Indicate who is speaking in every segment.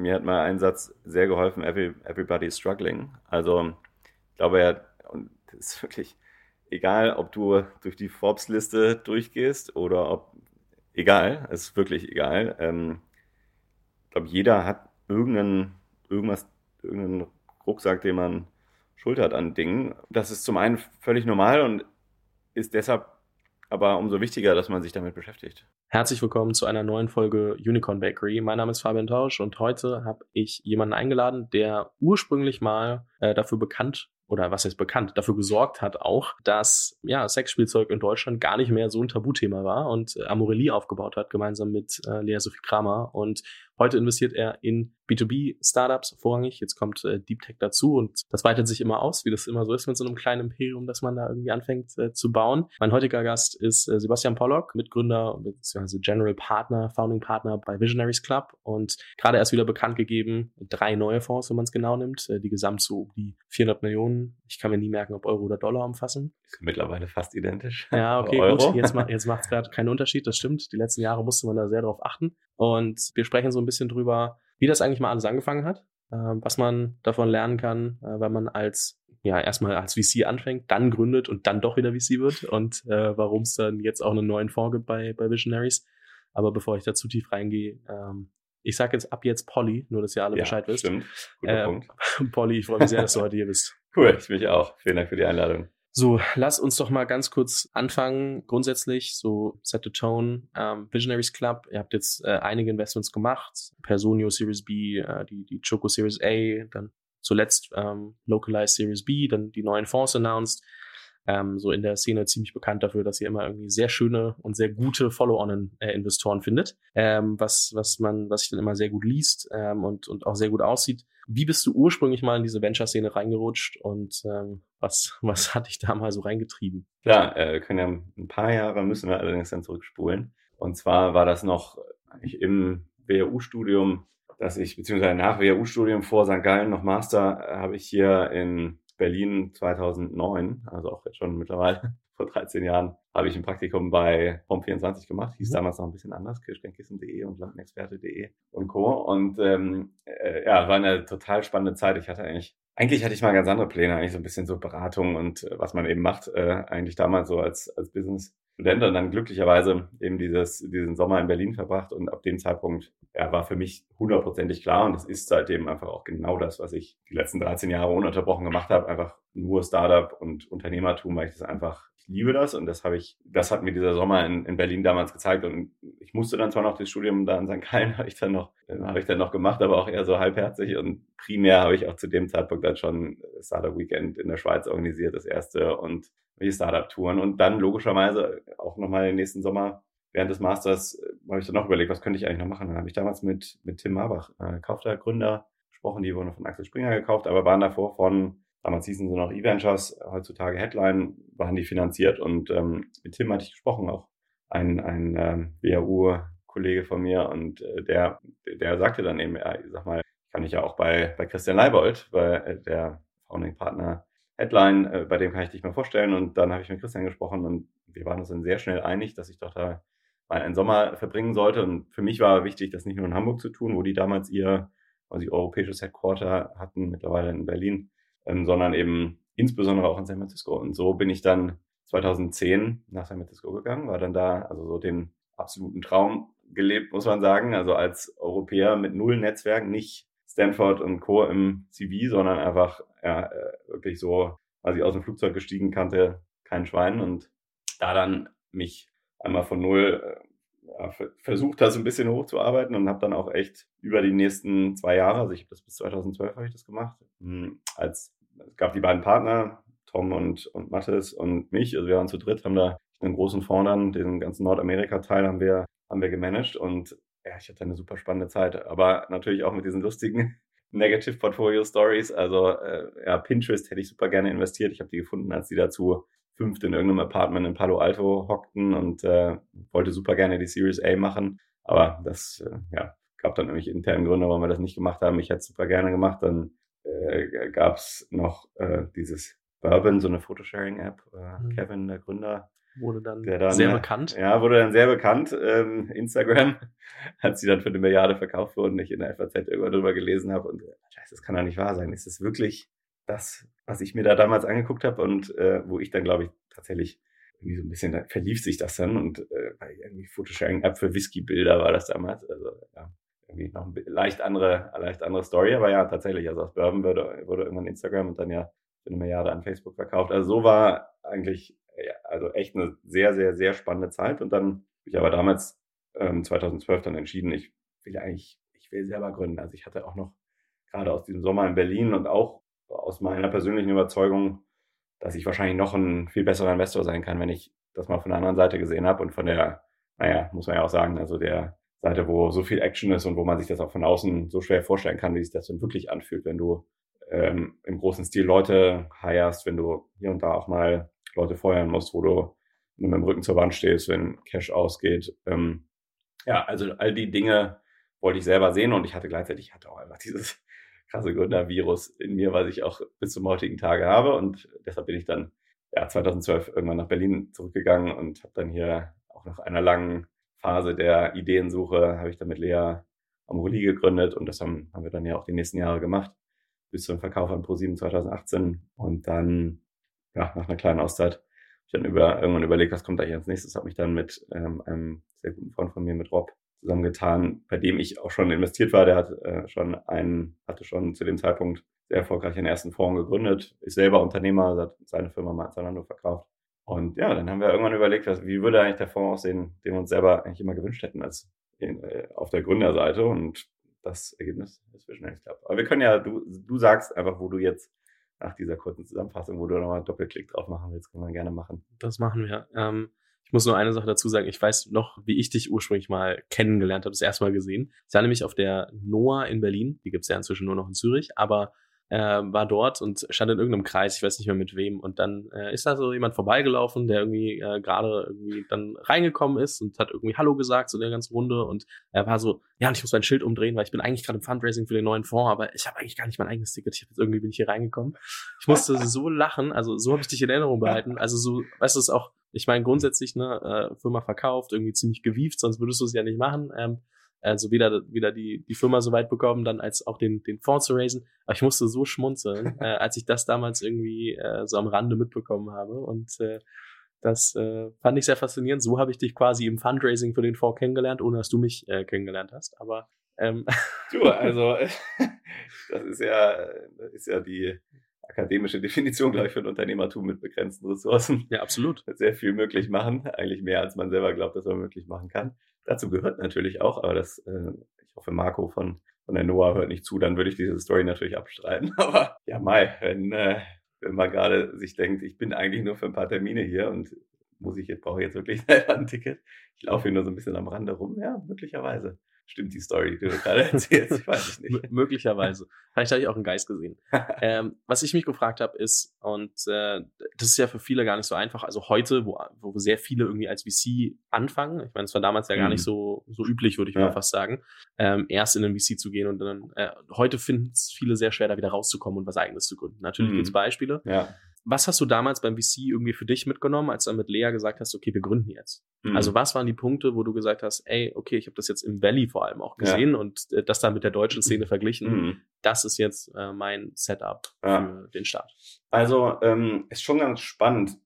Speaker 1: mir hat mal ein Satz sehr geholfen, Every, everybody is struggling. Also ich glaube ja, und das ist wirklich egal, ob du durch die Forbes-Liste durchgehst oder ob, egal, es ist wirklich egal. Ähm, ich glaube, jeder hat irgendeinen, irgendwas, irgendeinen Rucksack, den man schultert an Dingen. Das ist zum einen völlig normal und ist deshalb aber umso wichtiger, dass man sich damit beschäftigt.
Speaker 2: Herzlich willkommen zu einer neuen Folge Unicorn Bakery. Mein Name ist Fabian Tausch und heute habe ich jemanden eingeladen, der ursprünglich mal äh, dafür bekannt oder was heißt bekannt, dafür gesorgt hat auch, dass ja Sexspielzeug in Deutschland gar nicht mehr so ein Tabuthema war und äh, Amorelie aufgebaut hat, gemeinsam mit äh, Lea Sophie Kramer. Und heute investiert er in B2B-Startups vorrangig. Jetzt kommt äh, Deep Tech dazu und das weitet sich immer aus, wie das immer so ist mit so einem kleinen Imperium, dass man da irgendwie anfängt äh, zu bauen. Mein heutiger Gast ist äh, Sebastian Pollock, Mitgründer bzw. General Partner, Founding Partner bei Visionaries Club und gerade erst wieder bekannt gegeben, drei neue Fonds, wenn man es genau nimmt, äh, die gesamt so um die 400 Millionen ich kann mir nie merken, ob Euro oder Dollar umfassen.
Speaker 1: Ist mittlerweile fast identisch.
Speaker 2: Ja, okay, gut. Jetzt, jetzt macht es gerade keinen Unterschied, das stimmt. Die letzten Jahre musste man da sehr drauf achten. Und wir sprechen so ein bisschen drüber, wie das eigentlich mal alles angefangen hat, äh, was man davon lernen kann, äh, wenn man als ja, erstmal als VC anfängt, dann gründet und dann doch wieder VC wird und äh, warum es dann jetzt auch einen neuen Fonds gibt bei, bei Visionaries. Aber bevor ich da zu tief reingehe, ähm, ich sage jetzt ab jetzt Polly, nur dass ihr alle ja, Bescheid wisst. Stimmt. Guter ähm, Punkt. Polly, ich freue mich sehr, dass du heute hier bist.
Speaker 1: Cool, ich mich auch. Vielen Dank für die Einladung.
Speaker 2: So, lass uns doch mal ganz kurz anfangen. Grundsätzlich, so set the tone. Ähm, Visionaries Club, ihr habt jetzt äh, einige Investments gemacht. Personio Series B, äh, die, die Choco Series A, dann zuletzt ähm, Localized Series B, dann die neuen Fonds announced ähm, so in der Szene ziemlich bekannt dafür, dass ihr immer irgendwie sehr schöne und sehr gute Follow-on-Investoren findet, ähm, was, was man, was sich dann immer sehr gut liest ähm, und, und auch sehr gut aussieht. Wie bist du ursprünglich mal in diese Venture-Szene reingerutscht und ähm, was, was hat dich da mal so reingetrieben?
Speaker 1: Klar, äh, können ja ein paar Jahre müssen wir allerdings dann zurückspulen. Und zwar war das noch eigentlich im WHU-Studium, dass ich, beziehungsweise nach WHU-Studium vor St. Gallen noch Master, äh, habe ich hier in Berlin 2009, also auch jetzt schon mittlerweile vor 13 Jahren, habe ich ein Praktikum bei Home24 gemacht. Hieß mhm. damals noch ein bisschen anders, kirschgenkkissen.de und lampenexperte.de und Co. Und ähm, äh, ja, war eine total spannende Zeit. Ich hatte eigentlich, eigentlich hatte ich mal ganz andere Pläne, eigentlich so ein bisschen so Beratung und äh, was man eben macht, äh, eigentlich damals so als, als Business Student und dann glücklicherweise eben dieses, diesen Sommer in Berlin verbracht und ab dem Zeitpunkt ja, war für mich hundertprozentig klar und es ist seitdem einfach auch genau das, was ich die letzten 13 Jahre ununterbrochen gemacht habe, einfach nur Startup und Unternehmertum, weil ich das einfach, liebe das und das habe ich, das hat mir dieser Sommer in, in Berlin damals gezeigt und ich musste dann zwar noch das Studium da in St. Gallen habe ich dann noch, äh, habe ich dann noch gemacht, aber auch eher so halbherzig und primär habe ich auch zu dem Zeitpunkt dann schon Startup Weekend in der Schweiz organisiert, das erste und die Startup-Touren und dann logischerweise auch nochmal den nächsten Sommer während des Masters äh, habe ich dann noch überlegt, was könnte ich eigentlich noch machen. Dann habe ich damals mit, mit Tim Marbach, äh, Kaufter Gründer, gesprochen, die wurden von Axel Springer gekauft, aber waren davor von Damals hießen sie noch E-Ventures, heutzutage Headline, waren die finanziert. Und ähm, mit Tim hatte ich gesprochen, auch ein, ein ähm, WHU-Kollege von mir. Und äh, der, der sagte dann eben, ja, sag mal, kann ich ja auch bei, bei Christian Leibold, bei äh, der Founding Partner Headline, äh, bei dem kann ich dich mal vorstellen. Und dann habe ich mit Christian gesprochen und wir waren uns dann sehr schnell einig, dass ich doch da mal einen Sommer verbringen sollte. Und für mich war wichtig, das nicht nur in Hamburg zu tun, wo die damals ihr quasi europäisches Headquarter hatten, mittlerweile in Berlin, ähm, sondern eben insbesondere auch in San Francisco. Und so bin ich dann 2010 nach San Francisco gegangen, war dann da also so den absoluten Traum gelebt, muss man sagen. Also als Europäer mit null Netzwerken, nicht Stanford und Co. im CV, sondern einfach ja, äh, wirklich so, als ich aus dem Flugzeug gestiegen kannte, kein Schwein und da dann mich einmal von null äh, ja, versucht, das ein bisschen hochzuarbeiten und habe dann auch echt über die nächsten zwei Jahre, also ich habe das bis 2012 habe ich das gemacht, hm, als es gab die beiden Partner, Tom und, und Mathis und mich, also wir waren zu dritt, haben da einen großen Fonds dann, den ganzen Nordamerika-Teil haben wir, haben wir gemanagt und ja, ich hatte eine super spannende Zeit, aber natürlich auch mit diesen lustigen Negative Portfolio Stories. Also äh, ja, Pinterest hätte ich super gerne investiert. Ich habe die gefunden, als die dazu fünft in irgendeinem Apartment in Palo Alto hockten und äh, wollte super gerne die Series A machen. Aber das äh, ja, gab dann nämlich internen Gründe, warum wir das nicht gemacht haben. Ich hätte es super gerne gemacht. Dann äh, gab es noch äh, dieses Bourbon, so eine Photosharing-App. Äh, mhm. Kevin, der Gründer,
Speaker 2: Wurde dann,
Speaker 1: dann
Speaker 2: sehr bekannt.
Speaker 1: Ja, wurde dann sehr bekannt. Ähm, Instagram, als sie dann für eine Milliarde verkauft wurden, ich in der FAZ irgendwann drüber gelesen habe und scheiße, das kann doch nicht wahr sein. Ist das wirklich das, was ich mir da damals angeguckt habe und äh, wo ich dann, glaube ich, tatsächlich irgendwie so ein bisschen, da verlief sich das dann und äh, irgendwie Photosharing-App für Whisky-Bilder war das damals. Also ja, irgendwie noch eine leicht andere, leicht andere Story, aber ja, tatsächlich, also aus Bourbon wurde, wurde irgendwann Instagram und dann ja für eine Milliarde an Facebook verkauft. Also so war eigentlich, ja, also echt eine sehr, sehr, sehr spannende Zeit und dann habe ich aber damals ähm, 2012 dann entschieden, ich will eigentlich, ich will selber gründen. Also ich hatte auch noch gerade aus diesem Sommer in Berlin und auch aus meiner persönlichen Überzeugung, dass ich wahrscheinlich noch ein viel besserer Investor sein kann, wenn ich das mal von der anderen Seite gesehen habe und von der, naja, muss man ja auch sagen, also der Seite, wo so viel Action ist und wo man sich das auch von außen so schwer vorstellen kann, wie sich das dann wirklich anfühlt, wenn du ähm, im großen Stil Leute hirest, wenn du hier und da auch mal Leute feuern musst, wo du mit dem Rücken zur Wand stehst, wenn Cash ausgeht. Ähm, ja, also all die Dinge wollte ich selber sehen und ich hatte gleichzeitig, ich hatte auch einfach dieses krasse Gründervirus in mir, was ich auch bis zum heutigen Tage habe und deshalb bin ich dann ja 2012 irgendwann nach Berlin zurückgegangen und habe dann hier auch nach einer langen Phase der Ideensuche habe ich dann mit Lea Amroli gegründet und das haben, haben wir dann ja auch die nächsten Jahre gemacht bis zum Verkauf an Pro7 2018 und dann ja nach einer kleinen Auszeit habe ich dann über, irgendwann überlegt, was kommt da hier als nächstes, habe mich dann mit ähm, einem sehr guten Freund von mir, mit Rob, zusammengetan, bei dem ich auch schon investiert war. Der hat äh, schon einen, hatte schon zu dem Zeitpunkt sehr erfolgreich einen ersten Fonds gegründet, ist selber Unternehmer, hat seine Firma mal Zalando verkauft. Und ja, dann haben wir irgendwann überlegt, was, wie würde eigentlich der Fonds aussehen, den wir uns selber eigentlich immer gewünscht hätten als in, äh, auf der Gründerseite. Und das Ergebnis ist Vision X Club. Aber wir können ja, du, du sagst einfach, wo du jetzt nach dieser kurzen Zusammenfassung, wo du nochmal Doppelklick drauf machen willst, können wir gerne machen.
Speaker 2: Das machen wir. Ähm, ich muss nur eine Sache dazu sagen. Ich weiß noch, wie ich dich ursprünglich mal kennengelernt habe, das erste Mal gesehen. Ich war nämlich auf der NOAA in Berlin. Die gibt's ja inzwischen nur noch in Zürich. Aber äh, war dort und stand in irgendeinem Kreis, ich weiß nicht mehr mit wem. Und dann äh, ist da so jemand vorbeigelaufen, der irgendwie äh, gerade irgendwie dann reingekommen ist und hat irgendwie Hallo gesagt, so der ganzen Runde. Und er war so, ja, und ich muss mein Schild umdrehen, weil ich bin eigentlich gerade im Fundraising für den neuen Fonds, aber ich habe eigentlich gar nicht mein eigenes Ticket. Ich hab jetzt irgendwie bin ich hier reingekommen. Ich musste so lachen, also so habe ich dich in Erinnerung behalten. Also so, weißt du, es auch, ich meine, grundsätzlich, ne, äh, Firma verkauft, irgendwie ziemlich gewieft, sonst würdest du es ja nicht machen. Ähm, also weder, weder die, die Firma so weit bekommen, dann als auch den, den Fonds zu raisen. Aber ich musste so schmunzeln, äh, als ich das damals irgendwie äh, so am Rande mitbekommen habe. Und äh, das äh, fand ich sehr faszinierend. So habe ich dich quasi im Fundraising für den Fonds kennengelernt, ohne dass du mich äh, kennengelernt hast. Aber ähm,
Speaker 1: du, also das ist ja, das ist ja die akademische Definition, glaube ich, für ein Unternehmertum mit begrenzten Ressourcen.
Speaker 2: Ja, absolut.
Speaker 1: Sehr viel möglich machen, eigentlich mehr, als man selber glaubt, dass man möglich machen kann. Dazu gehört natürlich auch, aber das, äh, ich hoffe, Marco von, von der Noah hört nicht zu, dann würde ich diese Story natürlich abstreiten. Aber ja, Mai, wenn, äh, wenn man gerade sich denkt, ich bin eigentlich nur für ein paar Termine hier und muss ich jetzt, brauche ich jetzt wirklich selber ein Ticket. Ich laufe hier nur so ein bisschen am Rande rum. Ja, möglicherweise stimmt die Story, die du gerade erzählst. Ich weiß es nicht.
Speaker 2: möglicherweise. Vielleicht habe ich auch einen Geist gesehen. ähm, was ich mich gefragt habe, ist, und äh, das ist ja für viele gar nicht so einfach, also heute, wo, wo sehr viele irgendwie als VC anfangen, ich meine, es war damals ja gar mhm. nicht so, so üblich, würde ich ja. mal fast sagen, ähm, erst in den VC zu gehen und dann, äh, heute finden es viele sehr schwer, da wieder rauszukommen und was eigenes zu gründen. Natürlich mhm. gibt es Beispiele.
Speaker 1: Ja
Speaker 2: was hast du damals beim VC irgendwie für dich mitgenommen, als du mit Lea gesagt hast, okay, wir gründen jetzt? Mhm. Also was waren die Punkte, wo du gesagt hast, ey, okay, ich habe das jetzt im Valley vor allem auch gesehen ja. und äh, das dann mit der deutschen Szene verglichen. Mhm. Das ist jetzt äh, mein Setup ja. für den Start.
Speaker 1: Also ähm, ist schon ganz spannend.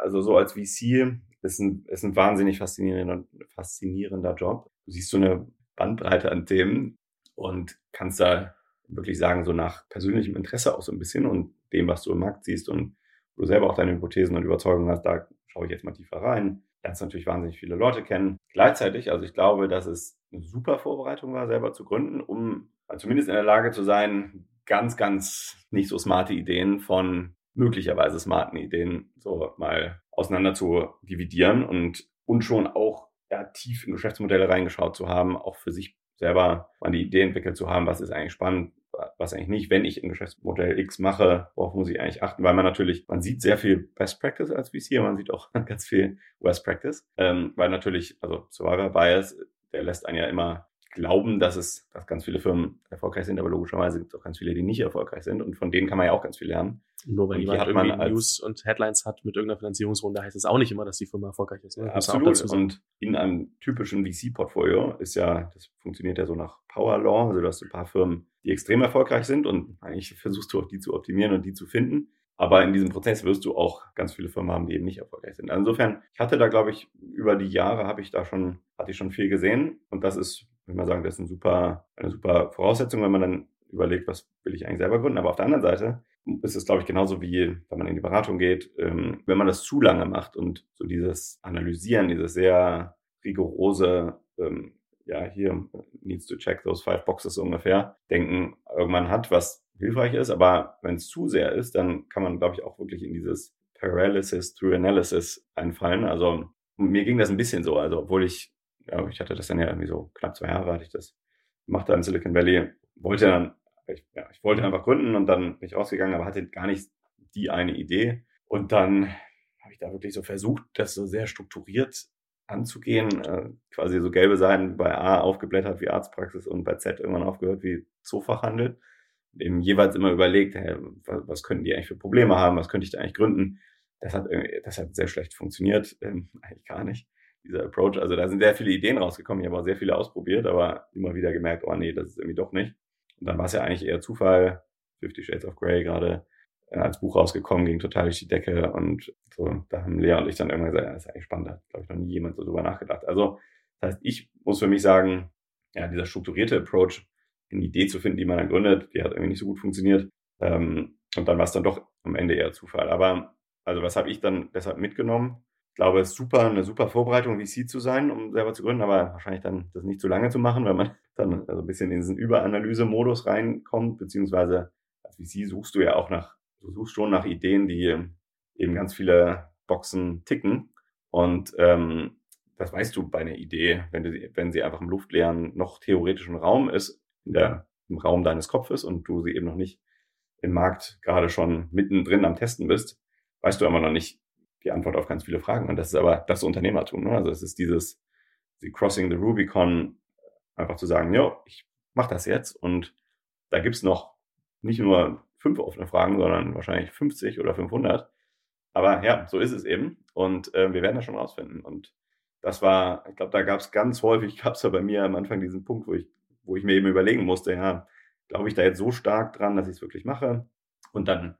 Speaker 1: Also so als VC ist ein, ist ein wahnsinnig faszinierender, faszinierender Job. Du siehst so eine Bandbreite an Themen und kannst da wirklich sagen, so nach persönlichem Interesse auch so ein bisschen und dem, was du im Markt siehst und du selber auch deine Hypothesen und Überzeugungen hast, da schaue ich jetzt mal tiefer rein. Lernst natürlich wahnsinnig viele Leute kennen. Gleichzeitig, also ich glaube, dass es eine super Vorbereitung war, selber zu gründen, um zumindest in der Lage zu sein, ganz, ganz nicht so smarte Ideen von möglicherweise smarten Ideen so mal auseinander zu dividieren und, und schon auch ja, tief in Geschäftsmodelle reingeschaut zu haben, auch für sich selber mal die Idee entwickelt zu haben, was ist eigentlich spannend, was eigentlich nicht, wenn ich ein Geschäftsmodell X mache, worauf muss ich eigentlich achten, weil man natürlich, man sieht sehr viel Best Practice als VC, man sieht auch ganz viel Worst Practice, ähm, weil natürlich, also Survivor Bias, der lässt einen ja immer glauben, dass es, dass ganz viele Firmen erfolgreich sind, aber logischerweise gibt es auch ganz viele, die nicht erfolgreich sind und von denen kann man ja auch ganz viel lernen.
Speaker 2: Nur weil jemand irgendwie News und Headlines hat mit irgendeiner Finanzierungsrunde, heißt es auch nicht immer, dass die Firma erfolgreich ist.
Speaker 1: Ne? Absolut. Und in einem typischen VC-Portfolio ist ja, das funktioniert ja so nach Power Law, also du hast ein paar Firmen, die extrem erfolgreich sind und eigentlich versuchst du auch die zu optimieren und die zu finden. Aber in diesem Prozess wirst du auch ganz viele Firmen haben, die eben nicht erfolgreich sind. Also insofern, ich hatte da, glaube ich, über die Jahre habe ich da schon, hatte ich schon viel gesehen. Und das ist, ich mal sagen, das ist ein super, eine super Voraussetzung, wenn man dann überlegt, was will ich eigentlich selber gründen. Aber auf der anderen Seite ist es, glaube ich, genauso wie, wenn man in die Beratung geht, ähm, wenn man das zu lange macht und so dieses Analysieren, dieses sehr rigorose, ähm, ja, hier needs to check those five boxes ungefähr, denken, irgendwann hat, was hilfreich ist, aber wenn es zu sehr ist, dann kann man, glaube ich, auch wirklich in dieses Paralysis through Analysis einfallen. Also mir ging das ein bisschen so, also obwohl ich, ja, ich hatte das dann ja irgendwie so knapp zwei Jahre hatte ich das gemacht da in Silicon Valley, wollte dann, ich, ja, ich wollte einfach gründen und dann bin ich rausgegangen, aber hatte gar nicht die eine Idee. Und dann habe ich da wirklich so versucht, das so sehr strukturiert anzugehen, äh, quasi so gelbe Seiten bei A aufgeblättert wie Arztpraxis und bei Z irgendwann aufgehört wie Zoofachhandel eben jeweils immer überlegt, hey, was könnten die eigentlich für Probleme haben, was könnte ich da eigentlich gründen. Das hat, das hat sehr schlecht funktioniert, ähm, eigentlich gar nicht, dieser Approach. Also da sind sehr viele Ideen rausgekommen, ich habe auch sehr viele ausprobiert, aber immer wieder gemerkt, oh nee, das ist irgendwie doch nicht. Und dann war es ja eigentlich eher Zufall, Fifty Shades of Grey gerade äh, als Buch rausgekommen, ging total durch die Decke und so, da haben Lea und ich dann irgendwann gesagt, ja, das ist eigentlich spannend, da hat, glaube ich, noch nie jemand so drüber nachgedacht. Also, das heißt, ich muss für mich sagen, ja, dieser strukturierte Approach eine Idee zu finden, die man dann gründet, die hat irgendwie nicht so gut funktioniert. Ähm, und dann war es dann doch am Ende eher Zufall. Aber also was habe ich dann deshalb mitgenommen? Ich glaube, es ist super, eine super Vorbereitung, VC zu sein, um selber zu gründen, aber wahrscheinlich dann das nicht zu lange zu machen, weil man dann also ein bisschen in diesen Überanalyse-Modus reinkommt, beziehungsweise als VC suchst du ja auch nach, du suchst schon nach Ideen, die eben ganz viele Boxen ticken. Und ähm, das weißt du bei einer Idee, wenn, du, wenn sie einfach im luftleeren, noch theoretischen Raum ist, in der, im Raum deines Kopfes und du sie eben noch nicht im Markt gerade schon mittendrin am Testen bist, weißt du immer noch nicht die Antwort auf ganz viele Fragen. Und das ist aber das Unternehmertum. Ne? Also es ist dieses die Crossing the Rubicon, einfach zu sagen, ja, ich mache das jetzt und da gibt's noch nicht nur fünf offene Fragen, sondern wahrscheinlich 50 oder 500. Aber ja, so ist es eben. Und äh, wir werden das schon rausfinden. Und das war, ich glaube, da gab es ganz häufig, gab es ja bei mir am Anfang diesen Punkt, wo ich wo ich mir eben überlegen musste, ja, glaube ich da jetzt so stark dran, dass ich es wirklich mache? Und dann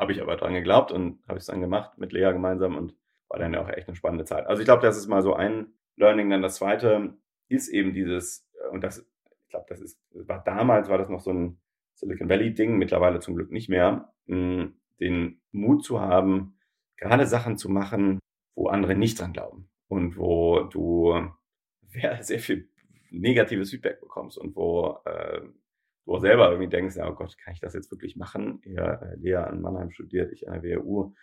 Speaker 1: habe ich aber dran geglaubt und habe es dann gemacht mit Lea gemeinsam und war dann ja auch echt eine spannende Zeit. Also ich glaube, das ist mal so ein Learning. Dann das zweite ist eben dieses, äh, und das, ich glaube, das ist, war damals war das noch so ein Silicon Valley Ding, mittlerweile zum Glück nicht mehr, den Mut zu haben, gerade Sachen zu machen, wo andere nicht dran glauben und wo du sehr viel negatives Feedback bekommst und wo äh, du auch selber irgendwie denkst, ja, oh Gott, kann ich das jetzt wirklich machen? Ja, äh, Lea an Mannheim studiert, ich an der WHU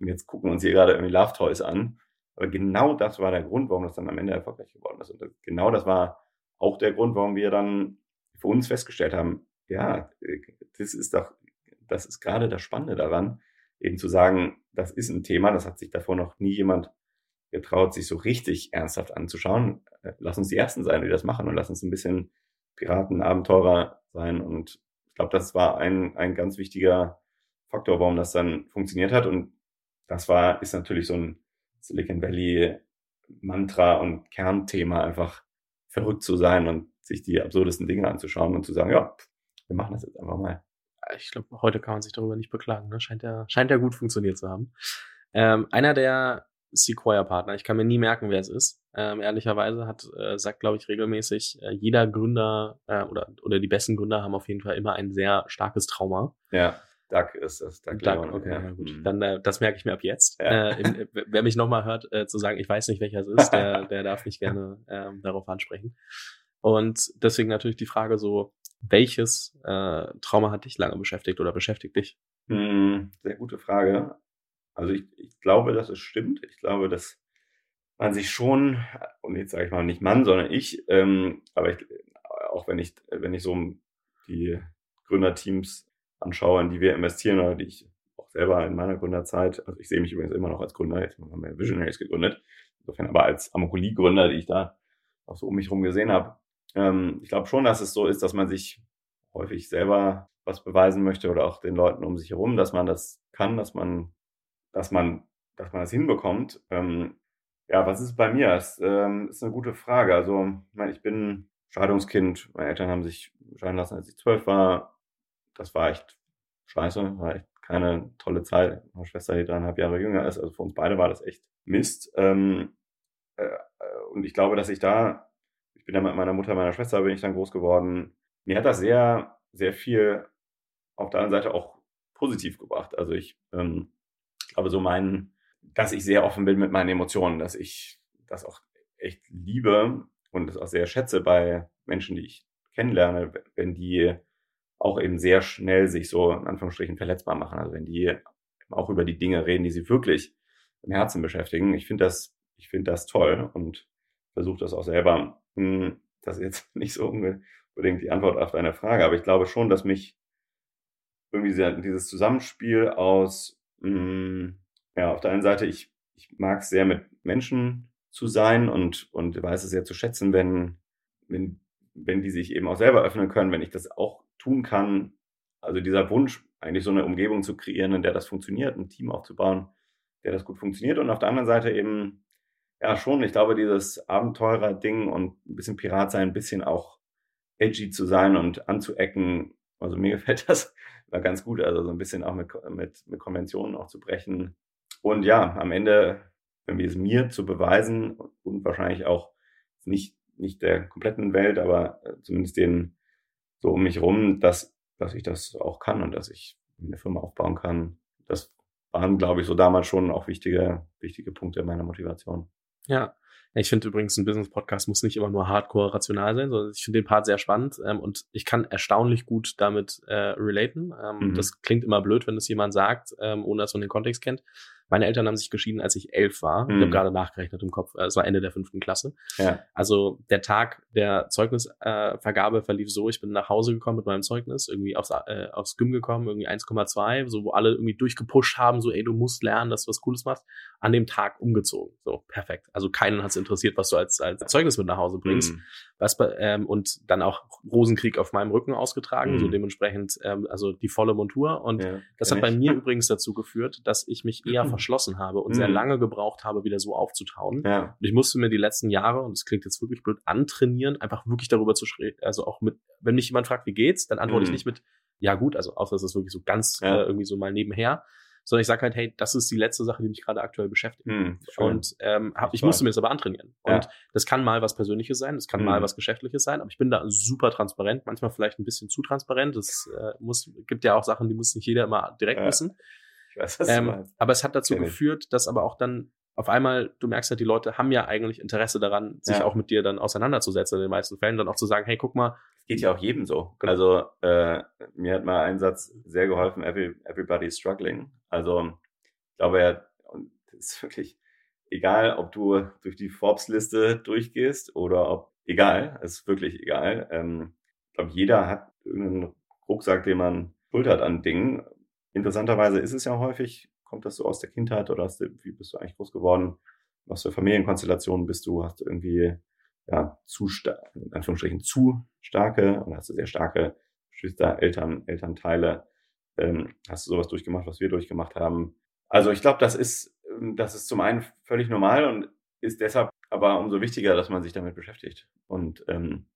Speaker 1: und jetzt gucken uns hier gerade irgendwie Love Toys an. Aber genau das war der Grund, warum das dann am Ende erfolgreich geworden ist. Und genau das war auch der Grund, warum wir dann für uns festgestellt haben, ja, das ist doch, das ist gerade das Spannende daran, eben zu sagen, das ist ein Thema, das hat sich davor noch nie jemand getraut, sich so richtig ernsthaft anzuschauen. Äh, lass uns die Ersten sein, die das machen und lass uns ein bisschen Piraten, Abenteurer sein. Und ich glaube, das war ein, ein ganz wichtiger Faktor, warum das dann funktioniert hat. Und das war, ist natürlich so ein Silicon Valley Mantra und Kernthema, einfach verrückt zu sein und sich die absurdesten Dinge anzuschauen und zu sagen, ja, wir machen das jetzt einfach mal.
Speaker 2: Ich glaube, heute kann man sich darüber nicht beklagen. Ne? Scheint ja, scheint ja gut funktioniert zu haben. Ähm, einer der Sequoia-Partner. Ich kann mir nie merken, wer es ist. Ähm, ehrlicherweise hat, äh, sagt, glaube ich, regelmäßig, äh, jeder Gründer äh, oder, oder die besten Gründer haben auf jeden Fall immer ein sehr starkes Trauma.
Speaker 1: Ja. Duck ist das.
Speaker 2: Duck, Duck Leon, okay, ja. ja gut. Mhm. Dann äh, das merke ich mir ab jetzt. Ja. Äh, im, äh, wer mich nochmal hört, äh, zu sagen, ich weiß nicht, welcher es ist, der, der darf mich gerne ähm, darauf ansprechen. Und deswegen natürlich die Frage so, welches äh, Trauma hat dich lange beschäftigt oder beschäftigt dich?
Speaker 1: Hm, sehr gute Frage. Also ich, ich glaube, dass es stimmt. Ich glaube, dass man sich schon, und jetzt sage ich mal nicht Mann, sondern ich, ähm, aber ich, auch wenn ich, wenn ich so die Gründerteams anschaue, in die wir investieren oder die ich auch selber in meiner Gründerzeit, also ich sehe mich übrigens immer noch als Gründer, jetzt haben wir Visionaries gegründet, insofern aber als Amokolie-Gründer, die ich da auch so um mich herum gesehen habe, ähm, ich glaube schon, dass es so ist, dass man sich häufig selber was beweisen möchte oder auch den Leuten um sich herum, dass man das kann, dass man, dass man, dass man das hinbekommt. Ähm, ja, was ist bei mir? Das ähm, ist eine gute Frage. Also, ich meine, ich bin Scheidungskind. Meine Eltern haben sich scheiden lassen, als ich zwölf war. Das war echt scheiße, war echt keine tolle Zeit. Meine Schwester, die dreieinhalb Jahre jünger ist, also für uns beide war das echt Mist. Ähm, äh, und ich glaube, dass ich da, ich bin ja mit meiner Mutter, meiner Schwester bin ich dann groß geworden. Mir hat das sehr, sehr viel auf der anderen Seite auch positiv gebracht. Also ich ähm, glaube so mein, dass ich sehr offen bin mit meinen Emotionen, dass ich das auch echt liebe und das auch sehr schätze bei Menschen, die ich kennenlerne, wenn die auch eben sehr schnell sich so in Anführungsstrichen verletzbar machen. Also wenn die auch über die Dinge reden, die sie wirklich im Herzen beschäftigen. Ich finde das, ich finde das toll und versuche das auch selber. Hm, das ist jetzt nicht so unbedingt die Antwort auf deine Frage, aber ich glaube schon, dass mich irgendwie dieses Zusammenspiel aus, mh, hm, ja, auf der einen Seite, ich, ich mag es sehr mit Menschen zu sein und, und weiß es sehr zu schätzen, wenn, wenn, wenn die sich eben auch selber öffnen können, wenn ich das auch tun kann. Also dieser Wunsch, eigentlich so eine Umgebung zu kreieren, in der das funktioniert, ein Team aufzubauen, der das gut funktioniert. Und auf der anderen Seite eben, ja, schon, ich glaube, dieses Abenteurer-Ding und ein bisschen Pirat sein, ein bisschen auch edgy zu sein und anzuecken. Also mir gefällt das war ganz gut, also so ein bisschen auch mit, mit, mit Konventionen auch zu brechen. Und ja, am Ende, irgendwie es mir zu beweisen und wahrscheinlich auch nicht, nicht der kompletten Welt, aber äh, zumindest den so um mich rum, dass, dass ich das auch kann und dass ich eine Firma aufbauen kann. Das waren, glaube ich, so damals schon auch wichtige, wichtige Punkte meiner Motivation.
Speaker 2: Ja, ich finde übrigens, ein Business-Podcast muss nicht immer nur hardcore rational sein, sondern ich finde den Part sehr spannend ähm, und ich kann erstaunlich gut damit äh, relaten. Ähm, mhm. Das klingt immer blöd, wenn es jemand sagt, ähm, ohne dass man den Kontext kennt. Meine Eltern haben sich geschieden, als ich elf war. Mhm. Ich habe gerade nachgerechnet im Kopf. Es war Ende der fünften Klasse. Ja. Also der Tag der Zeugnisvergabe äh, verlief so, ich bin nach Hause gekommen mit meinem Zeugnis, irgendwie aufs, äh, aufs Gym gekommen, irgendwie 1,2, so wo alle irgendwie durchgepusht haben, so ey, du musst lernen, dass du was Cooles machst. An dem Tag umgezogen. So, perfekt. Also keinen hat es interessiert, was du als, als Zeugnis mit nach Hause bringst. Mhm. Was, ähm, und dann auch Rosenkrieg auf meinem Rücken ausgetragen, mhm. so dementsprechend, ähm, also die volle Montur. Und ja, das hat bei mir übrigens dazu geführt, dass ich mich eher verschlossen habe und mhm. sehr lange gebraucht habe, wieder so aufzutauen. Ja. Und ich musste mir die letzten Jahre, und das klingt jetzt wirklich blöd, antrainieren, einfach wirklich darüber zu sprechen. Also auch mit, wenn mich jemand fragt, wie geht's, dann antworte mhm. ich nicht mit, ja gut, also außer es ist wirklich so ganz ja. äh, irgendwie so mal nebenher, sondern ich sage halt, hey, das ist die letzte Sache, die mich gerade aktuell beschäftigt. Hm, und ähm, hab, ich musste mir das aber antrainieren. Ja. Und das kann mal was Persönliches sein, das kann mal was Geschäftliches sein, aber ich bin da super transparent, manchmal vielleicht ein bisschen zu transparent. Es äh, muss, gibt ja auch Sachen, die muss nicht jeder immer direkt wissen. Ich weiß, was ähm, aber es hat dazu geführt, dass aber auch dann auf einmal, du merkst halt, die Leute haben ja eigentlich Interesse daran, sich ja. auch mit dir dann auseinanderzusetzen in den meisten Fällen, dann auch zu sagen, hey, guck mal.
Speaker 1: Geht ja auch jedem so. Genau. Also äh, mir hat mal ein Satz sehr geholfen, Every, everybody's struggling. Also ich glaube ja, das ist wirklich egal, ob du durch die Forbes-Liste durchgehst oder ob, egal, ist wirklich egal. Ähm, ich glaube, jeder hat irgendeinen Rucksack, den man schultert an Dingen. Interessanterweise ist es ja häufig Kommt das so aus der Kindheit oder hast du, wie bist du eigentlich groß geworden? Was für Familienkonstellationen bist du? Hast du irgendwie ja, zu in Anführungsstrichen zu starke oder hast du sehr starke Geschwister, Eltern, Elternteile? Ähm, hast du sowas durchgemacht, was wir durchgemacht haben? Also ich glaube, das ist, ähm, das ist zum einen völlig normal und ist deshalb aber umso wichtiger, dass man sich damit beschäftigt und ähm,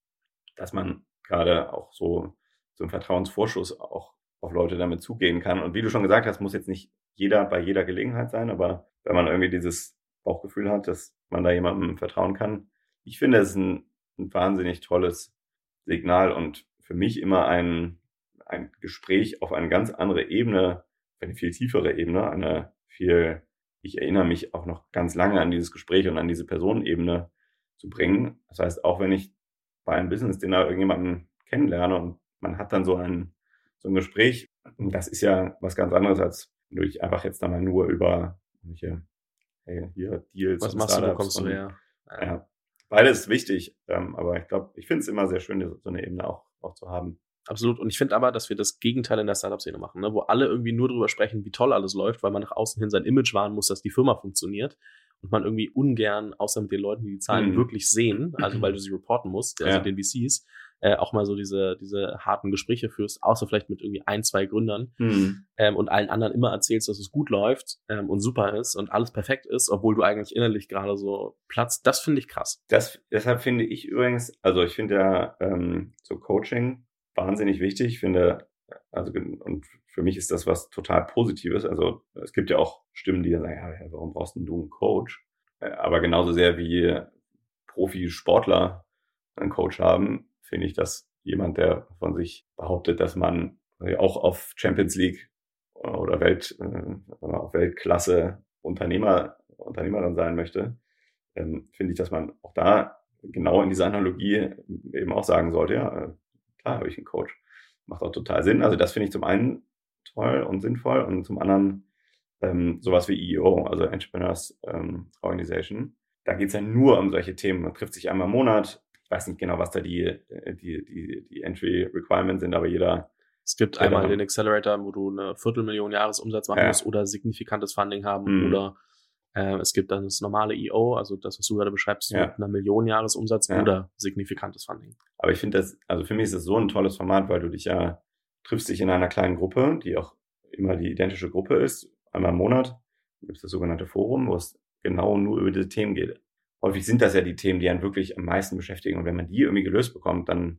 Speaker 1: dass man gerade auch so so einen Vertrauensvorschuss auch auf Leute damit zugehen kann. Und wie du schon gesagt hast, muss jetzt nicht jeder bei jeder Gelegenheit sein, aber wenn man irgendwie dieses Bauchgefühl hat, dass man da jemandem vertrauen kann, ich finde es ein, ein wahnsinnig tolles Signal und für mich immer ein, ein Gespräch auf eine ganz andere Ebene, eine viel tiefere Ebene, eine viel, ich erinnere mich auch noch ganz lange an dieses Gespräch und an diese Personenebene zu bringen. Das heißt, auch wenn ich bei einem Business-Dinner irgendjemanden kennenlerne und man hat dann so ein, so ein Gespräch, das ist ja was ganz anderes, als wenn du dich einfach jetzt da mal nur über welche, hey, hier Deals
Speaker 2: Was machst Startups du, kommst du her?
Speaker 1: Ja. ja. Beides ist wichtig, ähm, aber ich glaube, ich finde es immer sehr schön, so eine Ebene auch, auch zu haben.
Speaker 2: Absolut. Und ich finde aber, dass wir das Gegenteil in der Startup-Szene machen, ne? wo alle irgendwie nur darüber sprechen, wie toll alles läuft, weil man nach außen hin sein Image wahren muss, dass die Firma funktioniert. und man irgendwie ungern, außer mit den Leuten, die die Zahlen
Speaker 1: Mhm.
Speaker 2: wirklich sehen, also weil du sie reporten musst, also
Speaker 1: Ja.
Speaker 2: den VCs, äh, auch mal so diese, diese harten Gespräche führst, außer vielleicht mit irgendwie ein, zwei Gründern
Speaker 1: Mhm.
Speaker 2: ähm, und allen anderen immer erzählst, dass es gut läuft ähm, und super ist und alles perfekt ist, obwohl du eigentlich innerlich gerade so platzt. Das finde ich krass.
Speaker 1: Das, deshalb finde ich übrigens, also ich finde ja ähm, so Coaching wahnsinnig wichtig. Ich finde, also und für mich ist das was total Positives. Also es gibt ja auch Stimmen, die dann sagen, ja, warum brauchst denn du einen Coach? Äh, Aber genauso sehr wie Profisportler einen Coach haben, finde ich, dass jemand, der von sich behauptet, dass man auch auf Champions League oder Welt, äh, auf Weltklasse Unternehmer, Unternehmerin sein möchte, ähm, finde ich, dass man auch da genau in dieser Analogie eben auch sagen sollte, ja, äh, klar habe ich einen Coach. Macht auch total Sinn. Also das finde ich zum einen toll und sinnvoll und zum anderen ähm, sowas wie EO, also Entrepreneurs ähm, Organization. Da geht's ja nur um solche Themen. Man trifft sich einmal im Monat. Ich weiß nicht genau, was da die, äh, die, die, die Entry Requirements sind, aber jeder
Speaker 2: Es gibt
Speaker 1: Ja,
Speaker 2: einmal den Accelerator, wo du eine Viertelmillion Jahresumsatz machen
Speaker 1: Ja.
Speaker 2: musst oder signifikantes Funding haben
Speaker 1: Mhm.
Speaker 2: oder äh, es gibt dann das normale EO, also das, was du gerade beschreibst,
Speaker 1: Ja.
Speaker 2: mit einer Million Jahresumsatz
Speaker 1: Ja.
Speaker 2: oder signifikantes Funding.
Speaker 1: Aber ich finde das, also für mich ist es so ein tolles Format, weil du dich ja triffst dich in einer kleinen Gruppe, die auch immer die identische Gruppe ist. Einmal im Monat gibt es das sogenannte Forum, wo es genau nur über diese Themen geht. Häufig sind das ja die Themen, die einen wirklich am meisten beschäftigen. Und wenn man die irgendwie gelöst bekommt, dann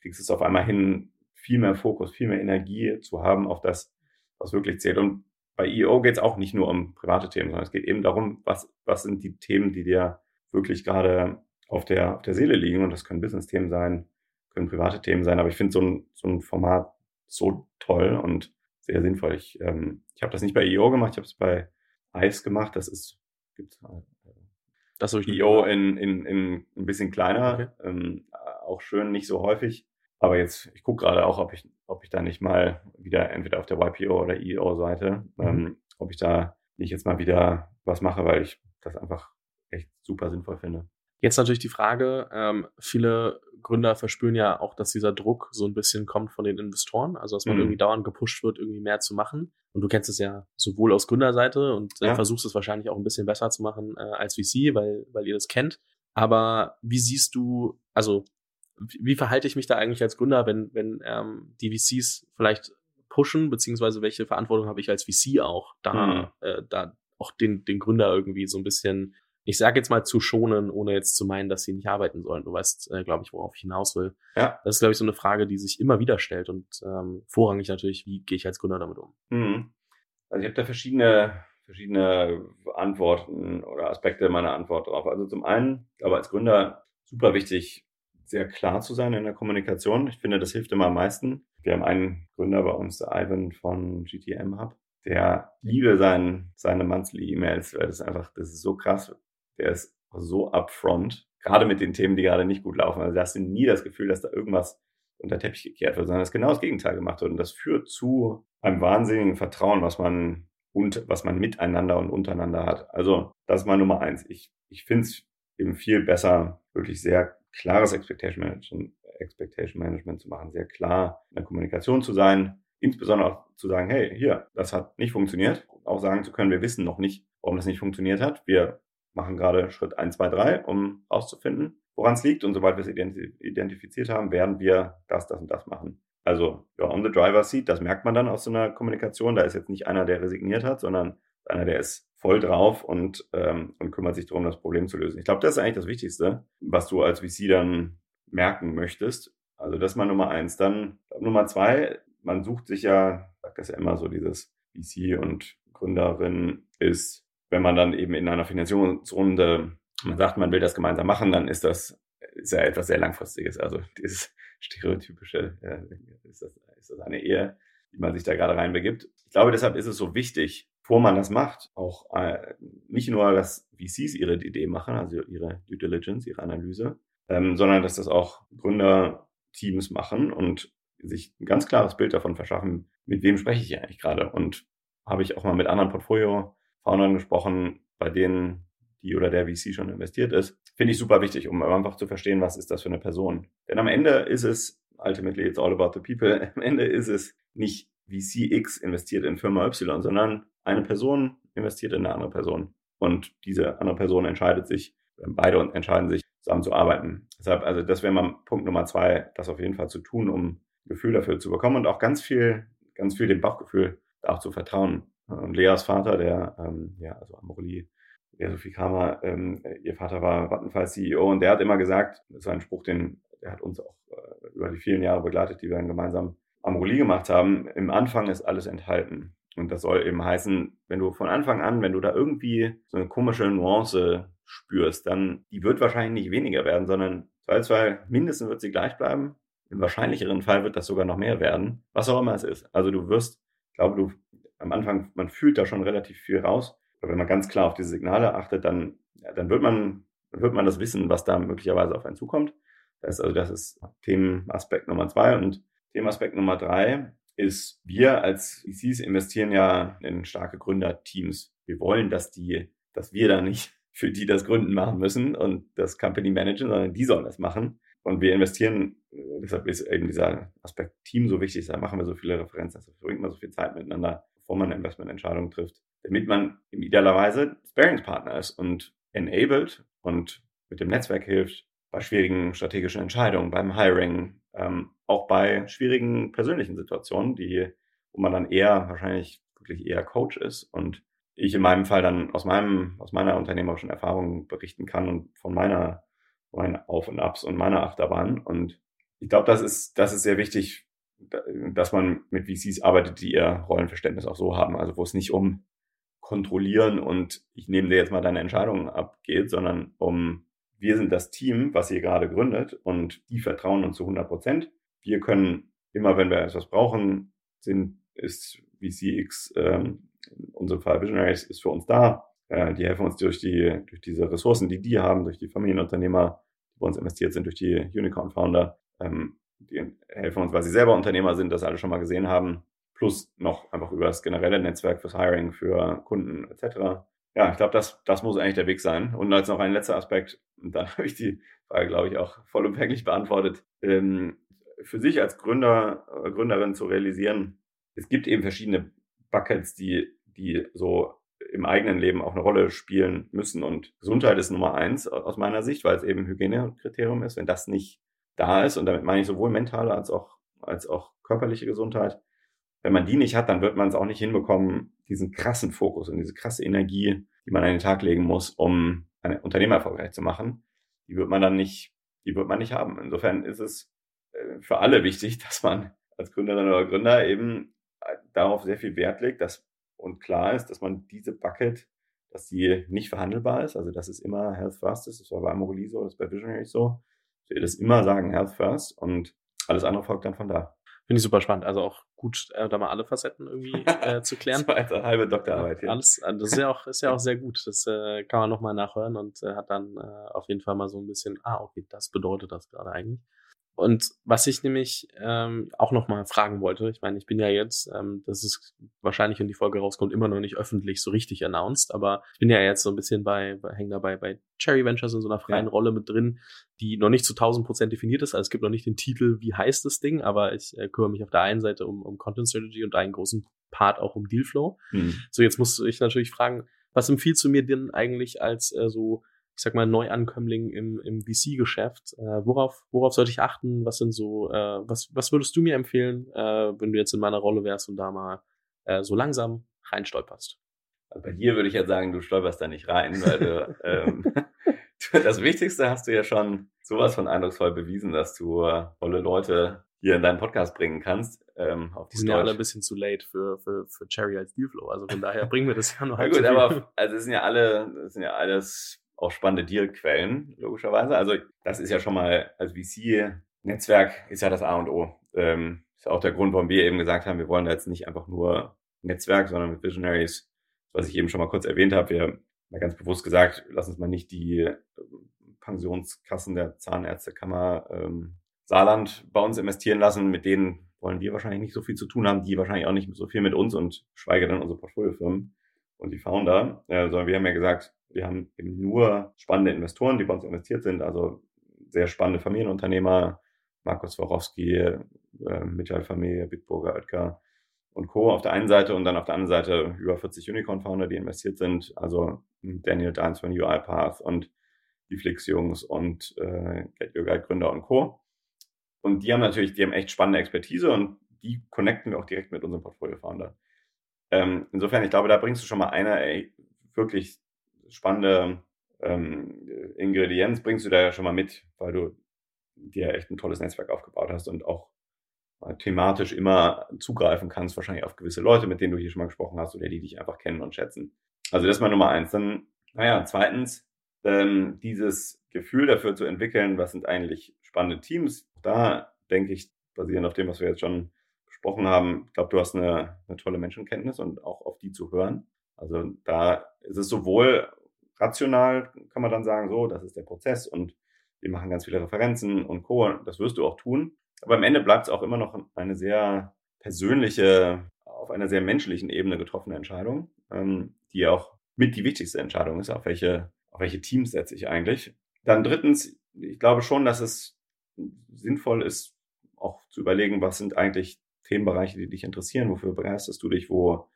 Speaker 1: kriegst du es auf einmal hin, viel mehr Fokus, viel mehr Energie zu haben auf das, was wirklich zählt. Und bei EO geht es auch nicht nur um private Themen, sondern es geht eben darum, was, was sind die Themen, die dir wirklich gerade auf der, auf der Seele liegen. Und das können Business-Themen sein, können private Themen sein. Aber ich finde so ein, so ein Format so toll und sehr sinnvoll. Ich, ähm, ich habe das nicht bei EO gemacht, ich habe es bei ICE gemacht. Das ist, halt,
Speaker 2: Das habe ich nicht
Speaker 1: EO in, in, in ein bisschen kleiner,
Speaker 2: Okay.
Speaker 1: ähm, auch schön, nicht so häufig. Aber jetzt, ich gucke gerade auch, ob ich, ob ich da nicht mal wieder entweder auf der YPO oder EO-Seite,
Speaker 2: Mhm.
Speaker 1: ähm, ob ich da nicht jetzt mal wieder was mache, weil ich das einfach echt super sinnvoll finde.
Speaker 2: Jetzt natürlich die Frage, ähm, viele Gründer verspüren ja auch, dass dieser Druck so ein bisschen kommt von den Investoren, also dass man
Speaker 1: Mhm.
Speaker 2: irgendwie dauernd gepusht wird, irgendwie mehr zu machen. Und du kennst es ja sowohl aus Gründerseite und äh,
Speaker 1: Ja.
Speaker 2: versuchst es wahrscheinlich auch ein bisschen besser zu machen äh, als VC, weil, weil ihr das kennt. Aber wie siehst du, also wie, wie verhalte ich mich da eigentlich als Gründer, wenn, wenn ähm, die VCs vielleicht pushen, beziehungsweise welche Verantwortung habe ich als VC auch, da, äh, da auch den, den Gründer irgendwie so ein bisschen ich sage jetzt mal zu schonen, ohne jetzt zu meinen, dass sie nicht arbeiten sollen. Du weißt, äh, glaube ich, worauf ich hinaus will.
Speaker 1: Ja.
Speaker 2: Das ist, glaube ich, so eine Frage, die sich immer wieder stellt und ähm, vorrangig natürlich, wie gehe ich als Gründer damit um?
Speaker 1: Mhm. Also ich habe da verschiedene, verschiedene Antworten oder Aspekte meiner Antwort drauf. Also zum einen, aber als Gründer super wichtig, sehr klar zu sein in der Kommunikation. Ich finde, das hilft immer am meisten. Wir haben einen Gründer bei uns, der Ivan von GTM Hub, der liebe sein, seine monthly E-Mails, weil das einfach, das ist so krass. Der ist so upfront, gerade mit den Themen, die gerade nicht gut laufen. Also da hast du nie das Gefühl, dass da irgendwas unter Teppich gekehrt wird, sondern dass genau das Gegenteil gemacht wird. Und das führt zu einem wahnsinnigen Vertrauen, was man und was man miteinander und untereinander hat. Also das ist mal Nummer eins. Ich, ich finde es eben viel besser, wirklich sehr klares Expectation Management, Expectation Management zu machen, sehr klar in der Kommunikation zu sein, insbesondere auch zu sagen, hey, hier, das hat nicht funktioniert. Auch sagen zu können, wir wissen noch nicht, warum das nicht funktioniert hat. Wir machen gerade Schritt 1, 2, 3, um rauszufinden, woran es liegt. Und sobald wir es identi identifiziert haben, werden wir das, das und das machen. Also ja, on the driver's seat, das merkt man dann aus so einer Kommunikation. Da ist jetzt nicht einer, der resigniert hat, sondern einer, der ist voll drauf und, ähm, und kümmert sich darum, das Problem zu lösen. Ich glaube, das ist eigentlich das Wichtigste, was du als VC dann merken möchtest. Also das ist mal Nummer eins. Dann Nummer zwei, man sucht sich ja, ich sag das ja immer so, dieses VC und Gründerin ist wenn man dann eben in einer Finanzierungsrunde, man sagt, man will das gemeinsam machen, dann ist das ist ja etwas sehr langfristiges. Also dieses stereotypische, äh, ist, das, ist das eine Ehe, die man sich da gerade reinbegibt. Ich glaube, deshalb ist es so wichtig, bevor man das macht, auch äh, nicht nur, dass VCs ihre Idee machen, also ihre Due Diligence, ihre Analyse, ähm, sondern dass das auch Gründerteams machen und sich ein ganz klares Bild davon verschaffen, mit wem spreche ich eigentlich gerade. Und habe ich auch mal mit anderen Portfolio-Foundern gesprochen, bei denen die oder der VC schon investiert ist. Finde ich super wichtig, um einfach zu verstehen, was ist das für eine Person. Denn am Ende ist es, ultimately it's all about the people, am Ende ist es nicht VC X investiert in Firma Y, sondern eine Person investiert in eine andere Person. und diese andere Person entscheidet sich, beide entscheiden sich, zusammenzuarbeiten. Deshalb, also das wäre mal Punkt Nummer zwei, das auf jeden Fall zu tun, um Gefühl dafür zu bekommen und auch ganz viel, ganz viel dem Bauchgefühl auch zu vertrauen. Und Leas Vater, der, ähm, ja, also Amorelie, Lea Sophie Kramer, ähm, ihr Vater war Vattenfall CEO und der hat immer gesagt, das war ein Spruch, den, der hat uns auch äh, über die vielen Jahre begleitet, die wir dann gemeinsam Amorelie gemacht haben. Im Anfang ist alles enthalten. Und das soll eben heißen, wenn du von Anfang an, wenn du da irgendwie so eine komische Nuance spürst, dann die wird wahrscheinlich nicht weniger werden, sondern zwei, mindestens wird sie gleich bleiben. Im wahrscheinlicheren Fall wird das sogar noch mehr werden, was auch immer es ist. Also du wirst, ich glaube, du am Anfang, man fühlt da schon relativ viel raus. Aber wenn man ganz klar auf diese Signale achtet, dann, ja, dann wird man, wird man das wissen, was da möglicherweise auf einen zukommt. Das ist also, das ist Themenaspekt Nummer zwei. Und Themenaspekt Nummer drei ist, wir als VCs investieren ja in starke Gründerteams. Wir wollen, dass die, dass wir da nicht für die das Gründen machen müssen und das Company managen, sondern die sollen das machen. Und wir investieren, äh, deshalb ist eben dieser Aspekt Team so wichtig, da machen wir so viele Referenzen, da verbringt man so viel Zeit miteinander, bevor man eine Investmententscheidung trifft, damit man idealerweise Sparingspartner ist und enabled und mit dem Netzwerk hilft bei schwierigen strategischen Entscheidungen, beim Hiring, ähm, auch bei schwierigen persönlichen Situationen, die, wo man dann eher wahrscheinlich wirklich eher Coach ist und ich in meinem Fall dann aus meinem, aus meiner unternehmerischen Erfahrung berichten kann und von meiner, meinen Auf und Abs und meiner Achterbahn. Und ich glaube, das ist, das ist sehr wichtig, dass man mit VCs arbeitet, die ihr Rollenverständnis auch so haben. Also wo es nicht um kontrollieren und ich nehme dir jetzt mal deine Entscheidungen ab geht, sondern um wir sind das Team, was ihr gerade gründet und die vertrauen uns zu 100 Prozent. Wir können immer, wenn wir etwas brauchen, sind, ist VCX ähm, in unserem Fall Visionaries ist für uns da. Äh, die helfen uns durch die, durch diese Ressourcen, die die haben, durch die Familienunternehmer, die bei uns investiert sind, durch die Unicorn-Founder. Ähm, die helfen uns, weil sie selber Unternehmer sind, das alle schon mal gesehen haben. Plus noch einfach über das generelle Netzwerk fürs Hiring, für Kunden etc. Ja, ich glaube, das, das muss eigentlich der Weg sein. Und als noch ein letzter Aspekt, und da habe ich die Frage, glaube ich, auch vollumfänglich beantwortet. Ähm, für sich als Gründer, äh, Gründerin zu realisieren, es gibt eben verschiedene Buckets, die die so im eigenen Leben auch eine Rolle spielen müssen. Und Gesundheit ist Nummer eins aus meiner Sicht, weil es eben Hygienekriterium ist. Wenn das nicht da ist, und damit meine ich sowohl mentale als auch, als auch körperliche Gesundheit, wenn man die nicht hat, dann wird man es auch nicht hinbekommen, diesen krassen Fokus und diese krasse Energie, die man an den Tag legen muss, um ein Unternehmer erfolgreich zu machen, die wird man dann nicht, die wird man nicht haben. Insofern ist es äh, für alle wichtig, dass man als Gründerin oder Gründer eben darauf sehr viel Wert legt, dass und klar ist, dass man diese Bucket, dass die nicht verhandelbar ist, also dass es immer Health First ist, das war bei Amorelie so, das ist bei Visionary so, ich will das immer sagen, Health First und alles andere folgt dann von da.
Speaker 2: Finde ich super spannend. Also auch gut, äh, da mal alle Facetten irgendwie äh, zu klären.
Speaker 1: Zweite halbe Doktorarbeit
Speaker 2: hier. Alles, äh, das ist ja auch, ist ja auch sehr gut. Das äh, kann man nochmal nachhören und äh, hat dann äh, auf jeden Fall mal so ein bisschen, ah, okay, das bedeutet das gerade eigentlich. Und was ich nämlich ähm, auch nochmal fragen wollte, ich meine, ich bin ja jetzt, ähm, das ist wahrscheinlich, wenn die Folge rauskommt, immer noch nicht öffentlich so richtig announced, aber ich bin ja jetzt so ein bisschen bei, bei hängen dabei bei Cherry Ventures in so einer freien ja. Rolle mit drin, die noch nicht zu 1000 Prozent definiert ist. Also es gibt noch nicht den Titel, wie heißt das Ding, aber ich äh, kümmere mich auf der einen Seite um, um Content Strategy und einen großen Part auch um Dealflow. Mhm. So, jetzt muss ich natürlich fragen, was empfiehlst du mir denn eigentlich als äh, so ich sag mal, Neuankömmling im, im VC-Geschäft. Äh, worauf, worauf sollte ich achten? Was sind so, äh, was, was würdest du mir empfehlen, äh, wenn du jetzt in meiner Rolle wärst und da mal äh, so langsam reinstolperst?
Speaker 1: Also bei dir würde ich ja sagen, du stolperst da nicht rein, weil du, ähm, das Wichtigste hast du ja schon sowas von eindrucksvoll bewiesen, dass du tolle Leute hier in deinen Podcast bringen kannst.
Speaker 2: Ähm, auf die sind ja alle ein bisschen zu late für, für, für Cherry als Dealflow. Also von daher bringen wir das ja
Speaker 1: halt. Ja, gut, aber also es sind ja alle, es sind ja alles auch spannende Dealquellen, logischerweise. Also das ist ja schon mal, also VC-Netzwerk ist ja das A und O. Ähm, ist auch der Grund, warum wir eben gesagt haben, wir wollen da jetzt nicht einfach nur Netzwerk, sondern mit Visionaries, was ich eben schon mal kurz erwähnt habe, wir haben mal ganz bewusst gesagt, lass uns mal nicht die äh, Pensionskassen der Zahnärztekammer ähm, Saarland bei uns investieren lassen. Mit denen wollen wir wahrscheinlich nicht so viel zu tun haben, die wahrscheinlich auch nicht so viel mit uns und schweige dann unsere Portfoliofirmen und die Founder, äh, sondern wir haben ja gesagt, wir haben eben nur spannende Investoren, die bei uns investiert sind, also sehr spannende Familienunternehmer, Markus Worowski, äh, Michael Bitburger, Oetker und Co. auf der einen Seite und dann auf der anderen Seite über 40 Unicorn-Founder, die investiert sind. Also Daniel Dines von UiPath und die Flix-Jungs und äh, Get Your Guide Gründer und Co. Und die haben natürlich, die haben echt spannende Expertise und die connecten wir auch direkt mit unserem Portfolio-Founder. Ähm, insofern, ich glaube, da bringst du schon mal eine ey, wirklich spannende ähm, Ingredienz, bringst du da ja schon mal mit, weil du dir echt ein tolles Netzwerk aufgebaut hast und auch thematisch immer zugreifen kannst, wahrscheinlich auf gewisse Leute, mit denen du hier schon mal gesprochen hast oder die dich einfach kennen und schätzen. Also das ist mal Nummer eins. Dann, naja, zweitens, ähm, dieses Gefühl dafür zu entwickeln, was sind eigentlich spannende Teams. Da denke ich, basierend auf dem, was wir jetzt schon besprochen haben, ich glaube, du hast eine, eine tolle Menschenkenntnis und auch auf die zu hören. Also da ist es sowohl rational, kann man dann sagen, so, das ist der Prozess und wir machen ganz viele Referenzen und Co. Das wirst du auch tun. Aber am Ende bleibt es auch immer noch eine sehr persönliche, auf einer sehr menschlichen Ebene getroffene Entscheidung, ähm, die auch mit die wichtigste Entscheidung ist, auf welche, auf welche Teams setze ich eigentlich. Dann drittens, ich glaube schon, dass es sinnvoll ist, auch zu überlegen, was sind eigentlich Themenbereiche, die dich interessieren, wofür begeisterst du dich, wo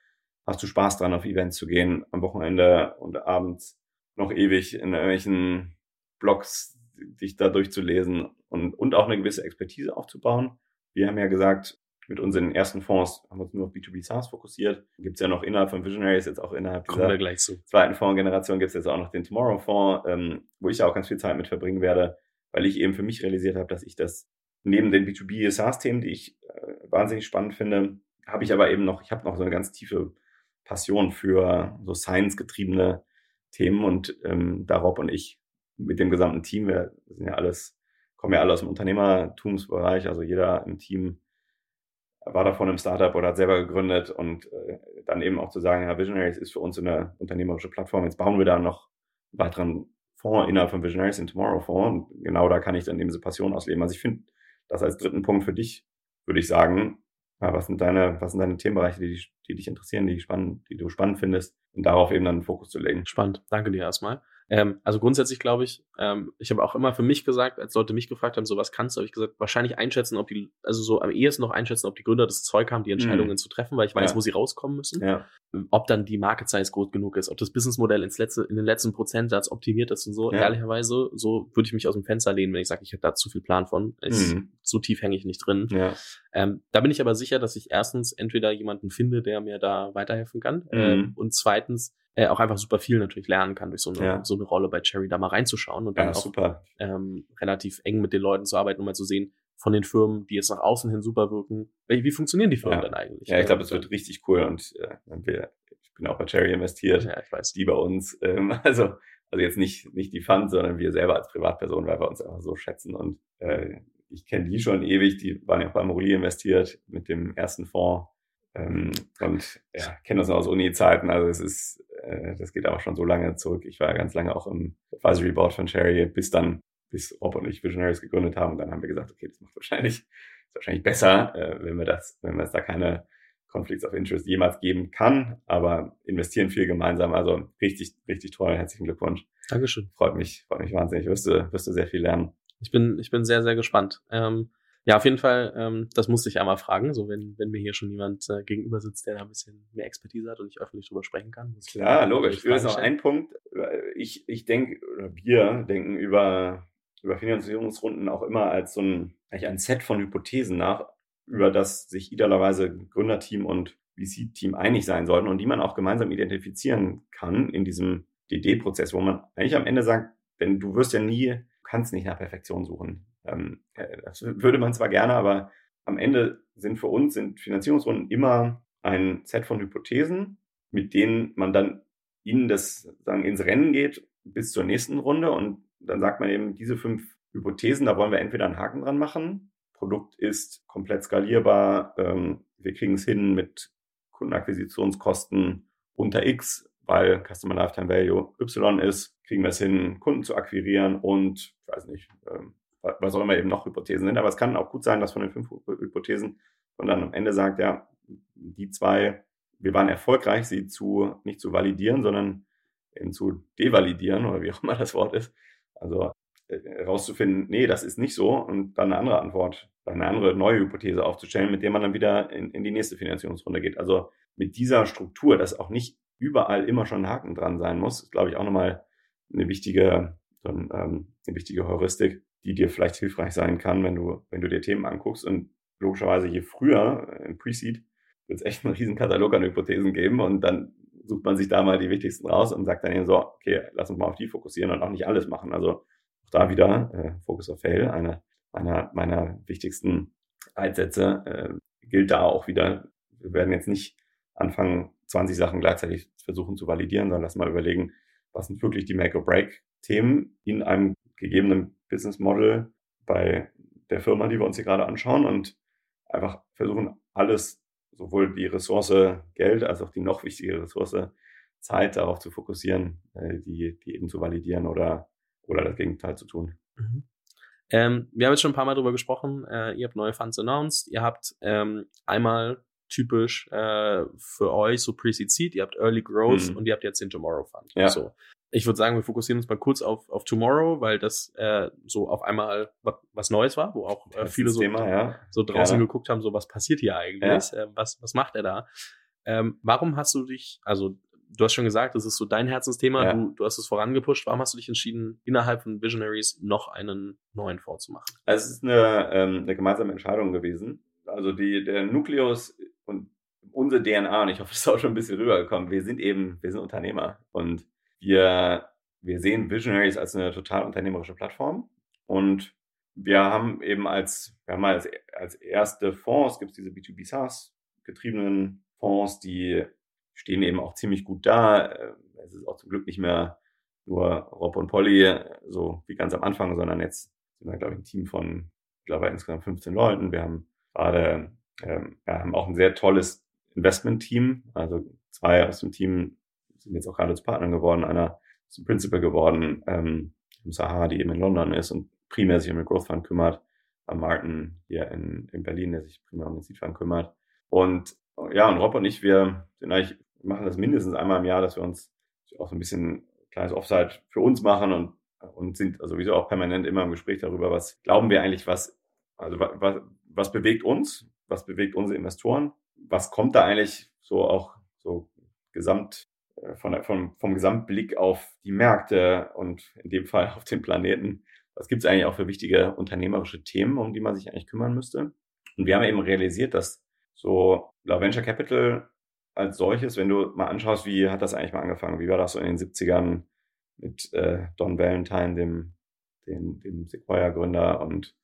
Speaker 1: hast du Spaß dran, auf Events zu gehen, am Wochenende und abends noch ewig in irgendwelchen Blogs dich da durchzulesen und, und auch eine gewisse Expertise aufzubauen. Wir haben ja gesagt, mit unseren ersten Fonds haben wir uns nur auf B2B SaaS fokussiert. Gibt es ja noch innerhalb von Visionaries, jetzt auch innerhalb
Speaker 2: Kommen dieser gleich zu.
Speaker 1: zweiten Fondsgeneration gibt es jetzt auch noch den Tomorrow-Fonds, ähm, wo ich ja auch ganz viel Zeit mit verbringen werde, weil ich eben für mich realisiert habe, dass ich das neben den B2B SaaS-Themen, die ich äh, wahnsinnig spannend finde, habe ich aber eben noch, ich habe noch so eine ganz tiefe Passion für so Science-getriebene Themen und ähm, da Rob und ich mit dem gesamten Team, wir sind ja alles, kommen ja alle aus dem Unternehmertumsbereich, also jeder im Team war davon im Startup oder hat selber gegründet und äh, dann eben auch zu sagen, ja, Visionaries ist für uns eine unternehmerische Plattform. Jetzt bauen wir da noch einen weiteren Fonds innerhalb von Visionaries in Tomorrow Fonds und genau da kann ich dann eben diese Passion ausleben. Also ich finde das als dritten Punkt für dich, würde ich sagen, ja, was sind deine, was sind deine Themenbereiche, die, die dich interessieren, die, spannend, die du spannend findest und darauf eben dann einen Fokus zu legen.
Speaker 2: Spannend. Danke dir erstmal. Ähm, also grundsätzlich glaube ich, ähm, ich habe auch immer für mich gesagt, als Leute mich gefragt haben, so was kannst du, habe ich gesagt, wahrscheinlich einschätzen, ob die, also so am ehesten noch einschätzen, ob die Gründer das Zeug haben, die Entscheidungen mhm. zu treffen, weil ich weiß, ja. wo sie rauskommen müssen. Ja. Ob dann die Market Size groß genug ist, ob das Businessmodell ins letzte, in den letzten Prozentsatz optimiert ist und so. Ja. Ehrlicherweise, so würde ich mich aus dem Fenster lehnen, wenn ich sage, ich habe da zu viel Plan von. Ich, mhm. So tief hänge ich nicht drin. Ja. Ähm, da bin ich aber sicher, dass ich erstens entweder jemanden finde, der mir da weiterhelfen kann, mhm. ähm, und zweitens äh, auch einfach super viel natürlich lernen kann, durch so eine, ja. so eine Rolle bei Cherry da mal reinzuschauen und dann ja, auch super. Ähm, relativ eng mit den Leuten zu arbeiten, um mal zu sehen, von den Firmen, die jetzt nach außen hin super wirken, wie, wie funktionieren die Firmen ja. denn eigentlich?
Speaker 1: Ja, ich glaube, es wird richtig cool und äh, wir, ich bin auch bei Cherry investiert, ja, ich weiß. die bei uns, ähm, also also jetzt nicht nicht die Fund, sondern wir selber als Privatperson, weil wir uns einfach so schätzen und äh, ich kenne die schon ewig, die waren ja auch bei Morelli investiert mit dem ersten Fonds ähm, und ja, kenne das noch aus Uni-Zeiten. Also es ist, äh, das geht auch schon so lange zurück. Ich war ja ganz lange auch im Advisory Board von Cherry, bis dann, bis Rob und ich Visionaries gegründet haben. Und dann haben wir gesagt, okay, das macht wahrscheinlich, ist wahrscheinlich besser, äh, wenn wir das, wenn wir es da keine Conflicts of Interest jemals geben kann, aber investieren viel gemeinsam. Also richtig, richtig toll. Herzlichen Glückwunsch.
Speaker 2: Dankeschön.
Speaker 1: Freut mich, freut mich wahnsinnig. Wirst du, wirst du sehr viel lernen.
Speaker 2: Ich bin, ich bin sehr, sehr gespannt. Ähm, ja, auf jeden Fall, ähm, das musste ich einmal fragen, so wenn, wenn mir hier schon jemand äh, gegenüber sitzt, der da ein bisschen mehr Expertise hat und ich öffentlich drüber sprechen kann. Muss
Speaker 1: Klar, logisch. Das ist noch ein Punkt. Ich, ich denke, oder wir denken über, über Finanzierungsrunden auch immer als so ein, eigentlich ein Set von Hypothesen nach, über das sich idealerweise Gründerteam und VC-Team einig sein sollten und die man auch gemeinsam identifizieren kann in diesem DD-Prozess, wo man eigentlich am Ende sagt, denn du wirst ja nie, du kannst nicht nach Perfektion suchen. Ähm, äh, das würde man zwar gerne, aber am Ende sind für uns sind Finanzierungsrunden immer ein Set von Hypothesen, mit denen man dann ihnen das sagen ins Rennen geht bis zur nächsten Runde. Und dann sagt man eben diese fünf Hypothesen, da wollen wir entweder einen Haken dran machen, Produkt ist komplett skalierbar, ähm, wir kriegen es hin mit Kundenakquisitionskosten unter X, weil Customer Lifetime Value Y ist, kriegen wir es hin, Kunden zu akquirieren und, ich weiß nicht, ähm, was auch immer eben noch Hypothesen sind. Aber es kann auch gut sein, dass von den fünf Hypothesen man dann am Ende sagt, ja, die zwei, wir waren erfolgreich, sie zu, nicht zu validieren, sondern eben zu devalidieren oder wie auch immer das Wort ist. Also äh, rauszufinden, nee, das ist nicht so und dann eine andere Antwort, eine andere neue Hypothese aufzustellen, mit der man dann wieder in, in die nächste Finanzierungsrunde geht. Also mit dieser Struktur, dass auch nicht überall immer schon ein Haken dran sein muss, ist, glaube ich, auch nochmal eine wichtige, ähm, eine wichtige Heuristik, die dir vielleicht hilfreich sein kann, wenn du, wenn du dir Themen anguckst. Und logischerweise, je früher im Pre-Seed wird es echt einen riesen Katalog an Hypothesen geben und dann sucht man sich da mal die wichtigsten raus und sagt dann eben so, okay, lass uns mal auf die fokussieren und auch nicht alles machen. Also auch da wieder äh, Focus of Fail, eine meiner, meiner wichtigsten Leitsätze, äh, gilt da auch wieder. Wir werden jetzt nicht anfangen, 20 Sachen gleichzeitig versuchen zu validieren, sondern lass mal überlegen, was sind wirklich die Make-or-Break-Themen in einem gegebenen Business Model bei der Firma, die wir uns hier gerade anschauen und einfach versuchen, alles, sowohl die Ressource Geld als auch die noch wichtigere Ressource Zeit darauf zu fokussieren, äh, die, die eben zu validieren oder, oder das Gegenteil zu tun. Mhm.
Speaker 2: Ähm, wir haben jetzt schon ein paar Mal drüber gesprochen. Äh, ihr habt neue Funds announced. Ihr habt ähm, einmal typisch äh, für euch so Pre-Seed Seed, ihr habt Early Growth mhm. und ihr habt jetzt den Tomorrow Fund. Ja. So. Ich würde sagen, wir fokussieren uns mal kurz auf, auf Tomorrow, weil das äh, so auf einmal was, was Neues war, wo auch äh, viele so, Thema, ja. so draußen ja. geguckt haben, so was passiert hier eigentlich, äh, was, was macht er da? Ähm, warum hast du dich, also du hast schon gesagt, das ist so dein Herzensthema, ja. du, du hast es vorangepusht. Warum hast du dich entschieden, innerhalb von Visionaries noch einen neuen Fonds zu machen?
Speaker 1: Also es ist eine, ähm, eine gemeinsame Entscheidung gewesen. Also die, der Nukleus und unsere DNA, und ich hoffe, es ist auch schon ein bisschen rübergekommen, wir sind eben, wir sind Unternehmer und wir, wir sehen Visionaries als eine total unternehmerische Plattform und wir haben eben als, wir haben als, als erste Fonds, gibt es diese B2B SaaS getriebenen Fonds, die stehen eben auch ziemlich gut da. Äh, es ist auch zum Glück nicht mehr nur Rob und Polly, so wie ganz am Anfang, sondern jetzt sind wir, glaube ich, ein Team von, glaube, insgesamt 15 Leuten. Wir haben gerade, ähm, wir haben auch ein sehr tolles Investment-Team. Also zwei aus dem Team sind jetzt auch gerade zu Partnern geworden. Einer ist ein Principal geworden, ähm, Sahara, die eben in London ist und primär sich um den Growth Fund kümmert. Am Martin hier in, in Berlin, der sich primär um den Seed Fund kümmert. Und ja, und Rob und ich, wir sind eigentlich machen das mindestens einmal im Jahr, dass wir uns auch so ein bisschen kleines Offside für uns machen und, und sind sowieso auch permanent immer im Gespräch darüber, was glauben wir eigentlich, was, also was, was bewegt uns, was bewegt unsere Investoren, was kommt da eigentlich so auch so gesamt von, vom, vom Gesamtblick auf die Märkte und in dem Fall auf den Planeten. Was gibt es eigentlich auch für wichtige unternehmerische Themen, um die man sich eigentlich kümmern müsste? Und wir haben eben realisiert, dass so La Venture Capital als solches, wenn du mal anschaust, wie hat das eigentlich mal angefangen? Wie war das so in den 70ern mit äh, Don Valentine, dem, dem, dem Sequoia-Gründer und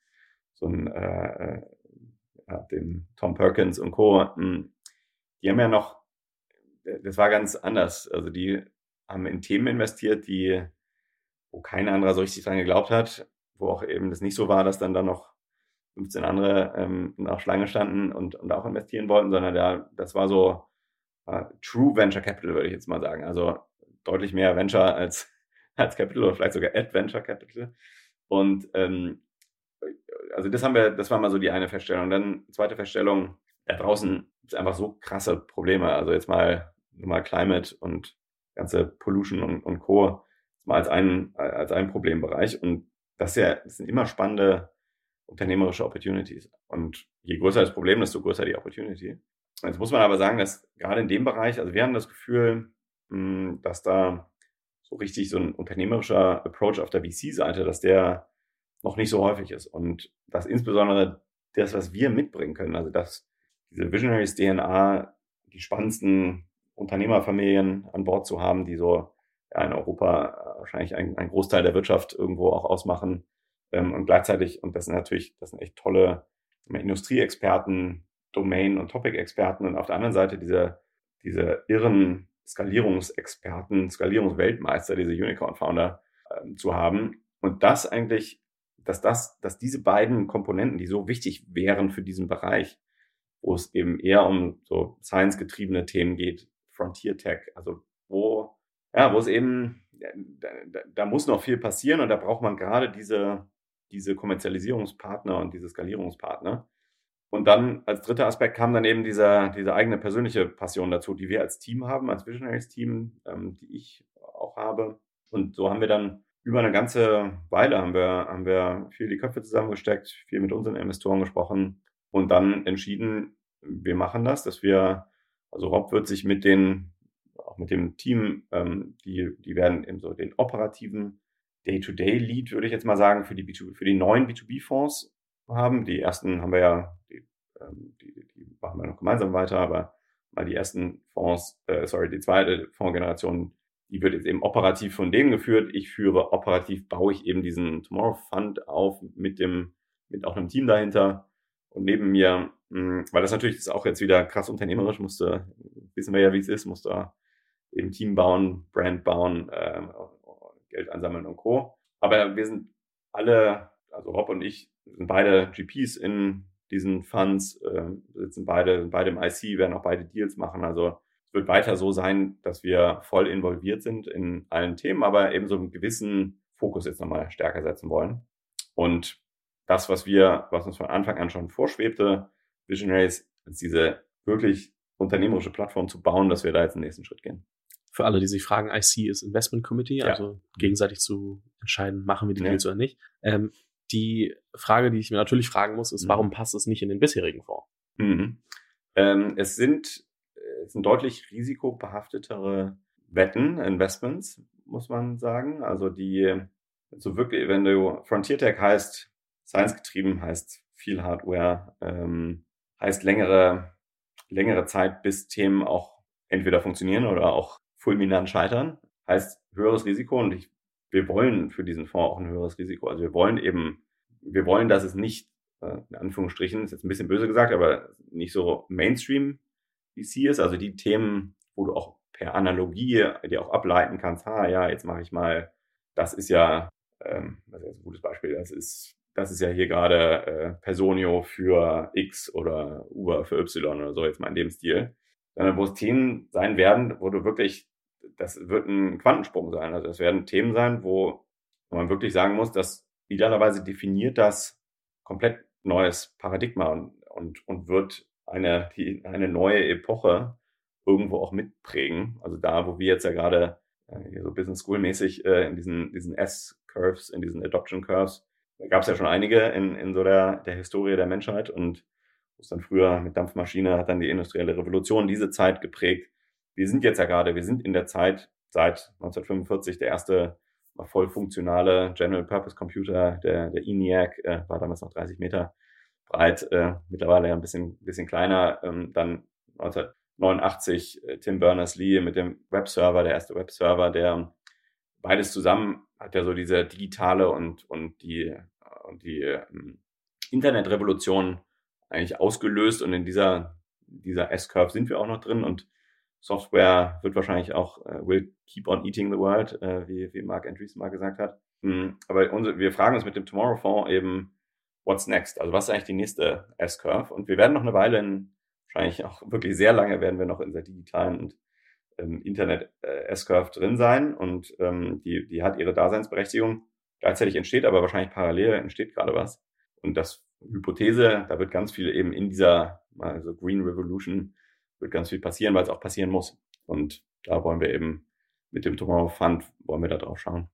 Speaker 1: so ein, äh, äh, ja, dem Tom Perkins und Co. Hm, die haben ja noch, das war ganz anders. Also die haben in Themen investiert, die, wo kein anderer so richtig dran geglaubt hat, wo auch eben das nicht so war, dass dann da noch 15 andere ähm, nach Schlange standen und, und auch investieren wollten, sondern da, das war so, uh, True Venture Capital, würde ich jetzt mal sagen. Also deutlich mehr Venture als, als Capital oder vielleicht sogar Adventure Capital. Und ähm, also das haben wir, das war mal so die eine Feststellung. Dann zweite Feststellung, da draußen ist einfach so krasse Probleme. Also jetzt mal mal Climate und ganze Pollution und, und Co. mal als ein, als ein Problembereich. Und das, ja, das sind immer spannende unternehmerische Opportunities. Und je größer das Problem, desto größer die Opportunity. Jetzt muss man aber sagen, dass gerade in dem Bereich, also wir haben das Gefühl, hm, dass da so richtig so ein unternehmerischer Approach auf der VC-Seite, dass der noch nicht so häufig ist. Und dass insbesondere das, was wir mitbringen können, also dass diese Visionaries DNA, die spannendsten Unternehmerfamilien an Bord zu haben, die so ja, in Europa wahrscheinlich einen, einen Großteil der Wirtschaft irgendwo auch ausmachen. Ähm, und gleichzeitig, und das sind natürlich, das sind echt tolle Industrieexperten, Domain- und Topic-Experten und auf der anderen Seite diese, diese irren Skalierungsexperten, Skalierungsweltmeister, diese Unicorn-Founder äh, zu haben. Und das eigentlich, dass das, dass diese beiden Komponenten, die so wichtig wären für diesen Bereich, wo es eben eher um so science-getriebene Themen geht, Frontier Tech, also wo, ja, wo es eben, da, da, da muss noch viel passieren und da braucht man gerade diese, diese Kommerzialisierungspartner und diese Skalierungspartner. Und dann als dritter Aspekt kam dann eben diese, diese eigene persönliche Passion dazu, die wir als Team haben, als Visionaries-Team, ähm, die ich auch habe. Und so haben wir dann über eine ganze Weile haben wir, haben wir viel die Köpfe zusammengesteckt, viel mit unseren Investoren gesprochen und dann entschieden, wir machen das, dass wir, also Rob wird sich mit den, auch mit dem Team, ähm, die, die werden eben so den operativen Day-to-Day-Lead, würde ich jetzt mal sagen, für die, B2, für die neuen B2B-Fonds haben. Die ersten haben wir ja, die, ähm, die, die machen wir noch gemeinsam weiter, aber mal die ersten Fonds, äh, sorry, die zweite Fondsgeneration die wird jetzt eben operativ von dem geführt. Ich führe operativ, baue ich eben diesen Tomorrow Fund auf mit dem, mit auch einem Team dahinter. Und neben mir, weil das natürlich ist auch jetzt wieder krass unternehmerisch, musste, wissen wir ja, wie es ist, musste eben Team bauen, Brand bauen, äh, Geld ansammeln und Co. Aber wir sind alle, also Rob und ich, sind beide GPs in diesen Funds, äh, sitzen beide, beide im IC, werden auch beide Deals machen. Also wird weiter so sein, dass wir voll involviert sind in allen Themen, aber eben so einen gewissen Fokus jetzt nochmal stärker setzen wollen. Und das, was wir, was uns von Anfang an schon vorschwebte, Visionaries, ist diese wirklich unternehmerische Plattform zu bauen, dass wir da jetzt den nächsten Schritt gehen.
Speaker 2: Für alle, die sich fragen, IC ist Investment Committee, ja. also gegenseitig zu entscheiden, machen wir die Deals ja. oder nicht. Ähm, die Frage, die ich mir natürlich fragen muss, ist, mhm. warum passt es nicht in den bisherigen Fonds?
Speaker 1: Mhm. Ähm, es sind es sind deutlich risikobehaftetere Wetten, Investments, muss man sagen. Also die, so wirklich, wenn du Frontier Tech heißt, Science getrieben heißt viel Hardware, ähm, heißt längere, längere Zeit, bis Themen auch entweder funktionieren oder auch fulminant scheitern, heißt höheres Risiko. Und ich, wir wollen für diesen Fonds auch ein höheres Risiko. Also wir wollen eben, wir wollen, dass es nicht, äh, in Anführungsstrichen, ist jetzt ein bisschen böse gesagt, aber nicht so Mainstream VC ist, also die Themen, wo du auch per Analogie dir auch ableiten kannst, ha, ja, jetzt mache ich mal, das ist ja, ähm, das ist ein gutes Beispiel, das ist, das ist ja hier gerade äh, Personio für X oder Uber für Y oder so, jetzt mal in dem Stil. Sondern wo es Themen sein werden, wo du wirklich, das wird ein Quantensprung sein. Also es werden Themen sein, wo man wirklich sagen muss, dass idealerweise definiert das komplett neues Paradigma und, und, und wird eine, die, eine neue Epoche irgendwo auch mitprägen. Also da, wo wir jetzt ja gerade äh, so Business School mäßig äh, in diesen, diesen S-Curves, in diesen Adoption Curves, da gab es ja schon einige in, in so der, der Historie der Menschheit und wo es dann früher mit Dampfmaschine hat dann die industrielle Revolution diese Zeit geprägt. Wir sind jetzt ja gerade, wir sind in der Zeit seit 1945 der erste voll funktionale General Purpose Computer, der, der ENIAC, äh, war damals noch 30 Meter breit, äh, mittlerweile ja ein bisschen, bisschen kleiner. Ähm, dann 1989 äh, Tim Berners-Lee mit dem Webserver, der erste Webserver, der beides zusammen hat ja so diese digitale und, und die, und die ähm, Internetrevolution eigentlich ausgelöst und in dieser, dieser S-Curve sind wir auch noch drin und Software wird wahrscheinlich auch, äh, will keep on eating the world, äh, wie, wie Mark Andreessen mal gesagt hat. Mhm. Aber unsere, wir fragen uns mit dem Tomorrow Fonds eben, what's next? Also was ist eigentlich die nächste S-Curve? Und wir werden noch eine Weile in, wahrscheinlich auch wirklich sehr lange werden wir noch in der digitalen und ähm, Internet äh, S-Curve drin sein und ähm, die, die hat ihre Daseinsberechtigung. Gleichzeitig entsteht aber wahrscheinlich parallel entsteht gerade was. Und das Hypothese, da wird ganz viel eben in dieser also Green Revolution wird ganz viel passieren, weil es auch passieren muss. Und da wollen wir eben mit dem Tomorrow Fund wollen wir da drauf schauen.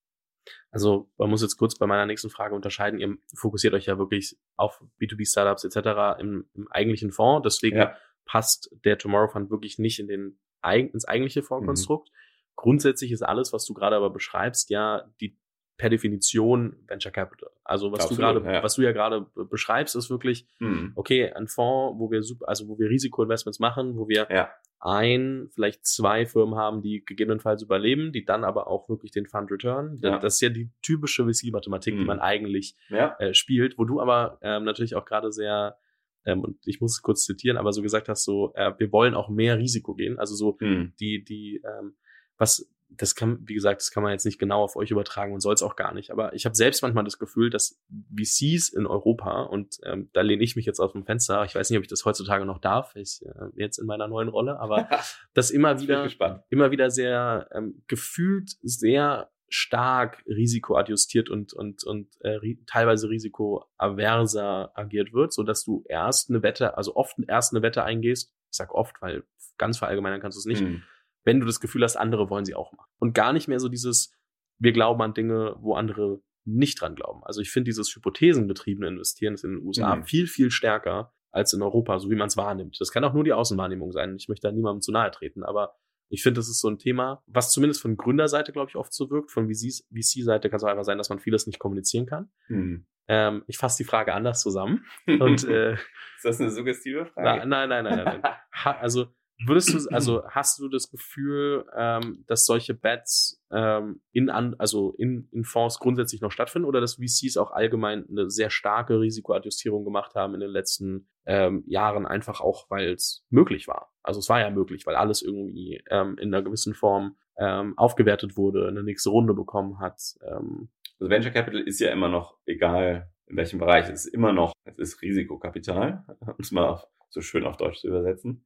Speaker 2: Also man muss jetzt kurz bei meiner nächsten Frage unterscheiden. Ihr fokussiert euch ja wirklich auf B2B-Startups etc. Im, im eigentlichen Fonds. Deswegen ja. passt der Tomorrow Fund wirklich nicht in den, ins eigentliche Fondskonstrukt. Mhm. Grundsätzlich ist alles, was du gerade aber beschreibst, ja die per Definition Venture Capital. Also was Absolut, du gerade, ja. was du ja gerade beschreibst, ist wirklich, mhm. okay, ein Fonds, wo wir super, also wo wir Risikoinvestments machen, wo wir ja ein, vielleicht zwei Firmen haben, die gegebenenfalls überleben, die dann aber auch wirklich den Fund return. Ja. Das ist ja die typische VC-Mathematik, mhm. die man eigentlich ja. äh, spielt, wo du aber ähm, natürlich auch gerade sehr ähm, und ich muss es kurz zitieren, aber so gesagt hast, so, äh, wir wollen auch mehr Risiko gehen. Also so mhm. die, die, ähm, was das kann, wie gesagt, das kann man jetzt nicht genau auf euch übertragen und soll es auch gar nicht. Aber ich habe selbst manchmal das Gefühl, dass VCs in Europa, und ähm, da lehne ich mich jetzt aus dem Fenster, ich weiß nicht, ob ich das heutzutage noch darf, ich, äh, jetzt in meiner neuen Rolle, aber das immer wieder, immer wieder sehr ähm, gefühlt sehr stark risikoadjustiert und und und äh, teilweise risikoaverser agiert wird, so dass du erst eine Wette, also oft erst eine Wette eingehst. Ich sag oft, weil ganz verallgemeinern kannst du es nicht. Mhm wenn du das Gefühl hast, andere wollen sie auch machen. Und gar nicht mehr so dieses, wir glauben an Dinge, wo andere nicht dran glauben. Also ich finde dieses hypothesenbetriebene Investieren ist in den USA mhm. viel, viel stärker als in Europa, so wie man es wahrnimmt. Das kann auch nur die Außenwahrnehmung sein. Ich möchte da niemandem zu nahe treten, aber ich finde, das ist so ein Thema, was zumindest von Gründerseite, glaube ich, oft so wirkt. Von VC-Seite kann es auch einfach sein, dass man vieles nicht kommunizieren kann. Mhm. Ähm, ich fasse die Frage anders zusammen. Und, äh,
Speaker 1: ist das eine suggestive
Speaker 2: Frage? Na, nein, nein, nein, nein. nein. Ha, also würdest du, also hast du das Gefühl, ähm, dass solche Bets ähm, in an, also in, in Fonds grundsätzlich noch stattfinden oder dass VCs auch allgemein eine sehr starke Risikoadjustierung gemacht haben in den letzten ähm, Jahren, einfach auch, weil es möglich war. Also es war ja möglich, weil alles irgendwie ähm, in einer gewissen Form ähm, aufgewertet wurde, eine nächste Runde bekommen hat. Ähm.
Speaker 1: Also Venture Capital ist ja immer noch, egal in welchem Bereich, es ist immer noch, es ist Risikokapital, um es mal so schön auf Deutsch zu übersetzen.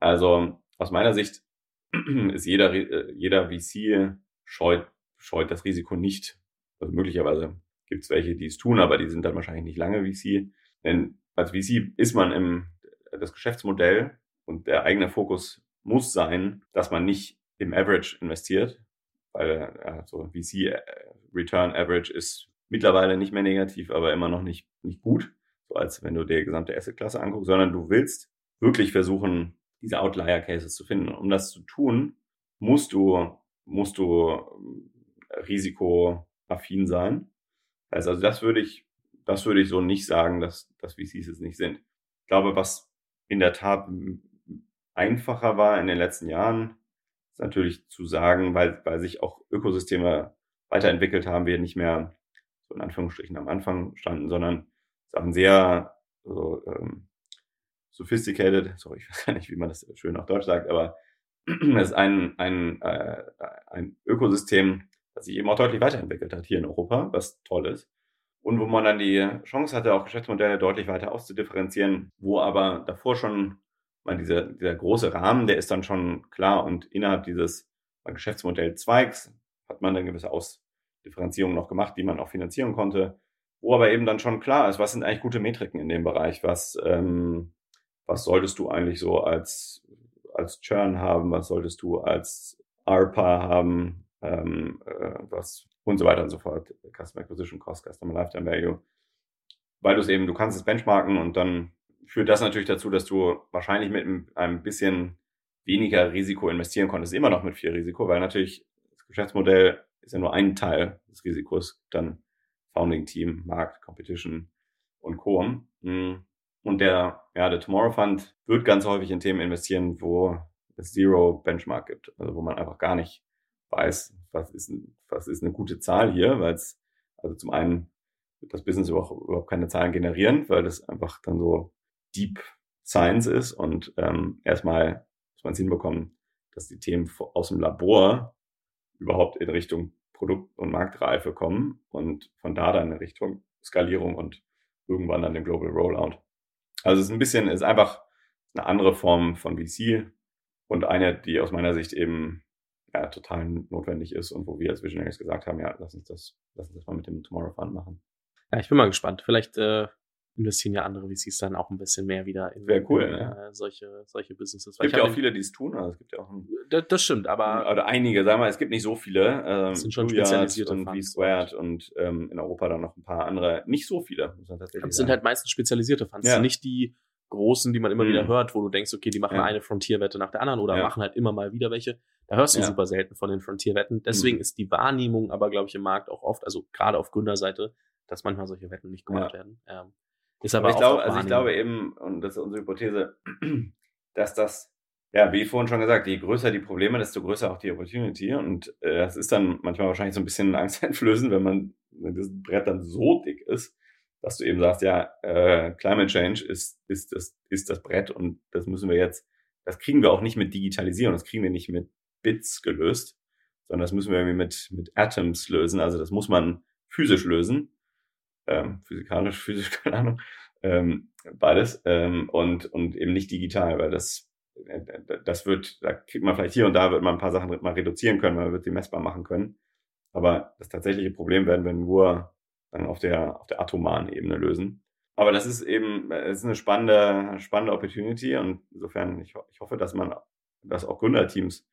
Speaker 1: Also aus meiner Sicht ist jeder, äh, jeder VC scheut, scheut das Risiko nicht. Also möglicherweise gibt es welche, die es tun, aber die sind dann wahrscheinlich nicht lange VC. Denn als VC ist man im das Geschäftsmodell und der eigene Fokus muss sein, dass man nicht im Average investiert, weil also VC äh, Return Average ist mittlerweile nicht mehr negativ, aber immer noch nicht, nicht gut, so als wenn du dir gesamte Assetklasse anguckst, sondern du willst wirklich versuchen, diese Outlier Cases zu finden. Um das zu tun, musst du, musst du ähm, risikoaffin sein. Also, also das würde ich, das würde ich so nicht sagen, dass, dass VCs es nicht sind. Ich glaube, was in der Tat einfacher war in den letzten Jahren, ist natürlich zu sagen, weil, weil sich auch Ökosysteme weiterentwickelt haben, wir nicht mehr so in Anführungsstrichen am Anfang standen, sondern es haben sehr so, ähm, sophisticated, sorry, ich weiß gar nicht, wie man das schön auf Deutsch sagt, aber es ist ein, ein, äh, ein Ökosystem, das sich eben auch deutlich weiterentwickelt hat hier in Europa, was toll ist. Und wo man dann die Chance hatte, auch Geschäftsmodelle deutlich weiter auszudifferenzieren, wo aber davor schon mal dieser, dieser große Rahmen, der ist dann schon klar und innerhalb dieses Geschäftsmodelljzweigs hat man dann gewisse Ausdifferenzierungen noch gemacht, die man auch finanzieren konnte, wo aber eben dann schon klar ist, was sind eigentlich gute Metriken in dem Bereich, was ähm, was solltest du eigentlich so als, als Churn haben, was solltest du als ARPA haben, ähm, äh, was und so weiter und so fort, Customer Acquisition Cost, Customer Lifetime Value, weil du es eben, du kannst es benchmarken und dann führt das natürlich dazu, dass du wahrscheinlich mit einem bisschen weniger Risiko investieren konntest, immer noch mit viel Risiko, weil natürlich das Geschäftsmodell ist ja nur ein Teil des Risikos, dann Founding Team, Markt, Competition und Co. Hm. Und der, ja, der Tomorrow Fund wird ganz häufig in Themen investieren, wo es Zero Benchmark gibt. Also wo man einfach gar nicht weiß, was ist, was ist eine gute Zahl hier, weil es, also zum einen wird das Business überhaupt, überhaupt keine Zahlen generieren, weil das einfach dann so Deep Science ist und ähm, erstmal muss man es hinbekommen, dass die Themen aus dem Labor überhaupt in Richtung Produkt- und Marktreife kommen und von da dann in Richtung Skalierung und irgendwann dann den Global Rollout. Also es ist ein bisschen, ist einfach eine andere Form von VC und eine, die aus meiner Sicht eben ja, total notwendig ist und wo wir als Visionaries gesagt haben, ja, lass uns das, lass uns das mal mit dem Tomorrow Fund machen.
Speaker 2: Ja, ich bin mal gespannt. Vielleicht äh, investieren ja andere VCs dann auch ein bisschen mehr wieder
Speaker 1: in, Wäre cool,
Speaker 2: in
Speaker 1: ne?
Speaker 2: äh, solche, solche Businesses.
Speaker 1: Es gibt ja auch viele, die es tun, also es gibt ja auch ein,
Speaker 2: das, das stimmt, aber
Speaker 1: oder einige, sagen wir, es gibt nicht so viele.
Speaker 2: Ähm, sind schon spezialisierte
Speaker 1: und Funds V-Squared und ähm, in Europa dann noch ein paar andere, nicht so viele,
Speaker 2: muss man tatsächlich das sind halt meistens spezialisierte Funds, ja. nicht die großen, die man immer mhm. wieder hört, wo du denkst, okay, die machen ja. eine Frontier-Wette nach der anderen oder ja. machen halt immer mal wieder welche. Da hörst du ja. super selten von den Frontier-Wetten. Deswegen mhm. ist die Wahrnehmung aber, glaube ich, im Markt auch oft, also gerade auf Gründerseite, dass manchmal solche Wetten nicht gemacht werden. Ähm,
Speaker 1: ist aber, aber ich glaube, also ich glaube eben, und das ist unsere Hypothese, dass das, ja, wie vorhin schon gesagt, je größer die Probleme, desto größer auch die Opportunity. Und äh, das ist dann manchmal wahrscheinlich so ein bisschen angsteinflößend, wenn man, wenn das Brett dann so dick ist, dass du eben sagst, ja, äh, Climate Change ist, ist, das, ist das Brett und das müssen wir jetzt, das kriegen wir auch nicht mit Digitalisierung, das kriegen wir nicht mit Bits gelöst, sondern das müssen wir irgendwie mit, mit Atoms lösen. Also das muss man physisch lösen ähm, physikalisch, physisch, keine Ahnung, ähm, beides ähm, und, und eben nicht digital, weil das, äh, das wird, da kriegt man vielleicht hier und da wird man ein paar Sachen mal reduzieren können, man wird sie messbar machen können. Aber das tatsächliche Problem werden wir nur dann auf der, auf der atomaren Ebene lösen. Aber das ist eben, es ist eine spannende, spannende Opportunity und insofern, ich, ich hoffe, dass man, dass auch Gründerteams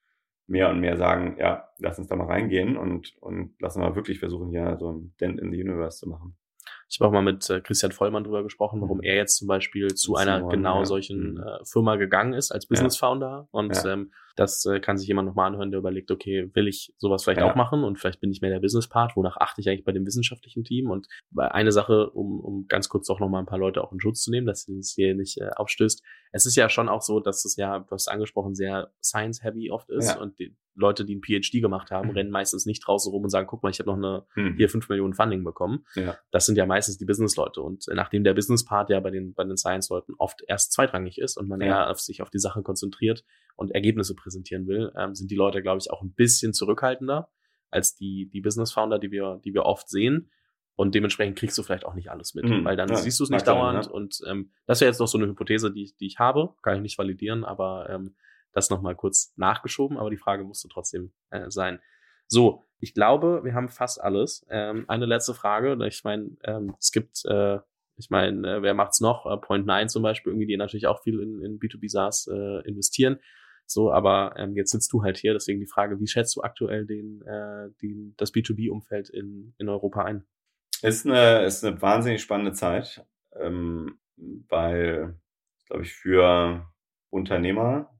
Speaker 1: mehr und mehr sagen, ja, lass uns da mal reingehen und, und lass uns mal wirklich versuchen, hier so ein Dent in the Universe zu machen.
Speaker 2: Ich habe auch mal mit äh, Christian Vollmann drüber gesprochen, warum er jetzt zum Beispiel zu einer
Speaker 1: Simon,
Speaker 2: genau
Speaker 1: ja.
Speaker 2: solchen
Speaker 1: Mhm.
Speaker 2: äh, Firma gegangen ist als Business Founder. Und
Speaker 1: Ja.
Speaker 2: ähm, das äh, kann sich jemand nochmal anhören, der überlegt, okay, will ich sowas vielleicht
Speaker 1: Ja.
Speaker 2: auch machen und vielleicht bin ich mehr der Business-Part, wonach achte ich eigentlich bei dem wissenschaftlichen Team. Und bei- eine Sache, um, um ganz kurz doch nochmal ein paar Leute auch in Schutz zu nehmen, dass es hier nicht äh, aufstößt. Es ist ja schon auch so, dass es ja, du hast angesprochen, sehr science-heavy oft ist
Speaker 1: Ja.
Speaker 2: und die Leute, die ein PhD gemacht haben,
Speaker 1: Mhm.
Speaker 2: rennen meistens nicht draußen rum und sagen, guck mal, ich habe noch eine
Speaker 1: Hm.
Speaker 2: hier fünf Millionen Funding bekommen.
Speaker 1: Ja.
Speaker 2: Das sind ja meistens die Business-Leute. Und äh, nachdem der Business-Part ja bei den, bei den Science-Leuten oft erst zweitrangig ist und man
Speaker 1: Ja.
Speaker 2: eher auf sich auf die Sache konzentriert und Ergebnisse präsentieren will, ähm, sind die Leute, glaube ich, auch ein bisschen zurückhaltender als die, die Business-Founder, die wir, die wir oft sehen. Und dementsprechend kriegst du vielleicht auch nicht alles mit,
Speaker 1: Mhm.
Speaker 2: weil dann
Speaker 1: Ja,
Speaker 2: siehst du es nicht
Speaker 1: sein,
Speaker 2: dauernd.
Speaker 1: ja.
Speaker 2: Und ähm, das wäre jetzt noch so eine Hypothese, die, ich- die ich habe. Kann ich nicht validieren, aber ähm, das nochmal kurz nachgeschoben. Aber die Frage musste trotzdem äh, sein. So, ich glaube, wir haben fast alles. Ähm, eine letzte Frage. Ich meine, ähm, es gibt, äh, ich meine, äh, wer macht's noch? Äh, Point 9 zum Beispiel, irgendwie, die natürlich auch viel in, in B2B SaaS äh, investieren. So, aber ähm, jetzt sitzt du halt hier, deswegen die Frage, wie schätzt du aktuell den, äh, den, das B2B-Umfeld in, in Europa ein?
Speaker 1: Ist eine, ist eine wahnsinnig spannende Zeit, ähm, weil, glaube ich, für Unternehmer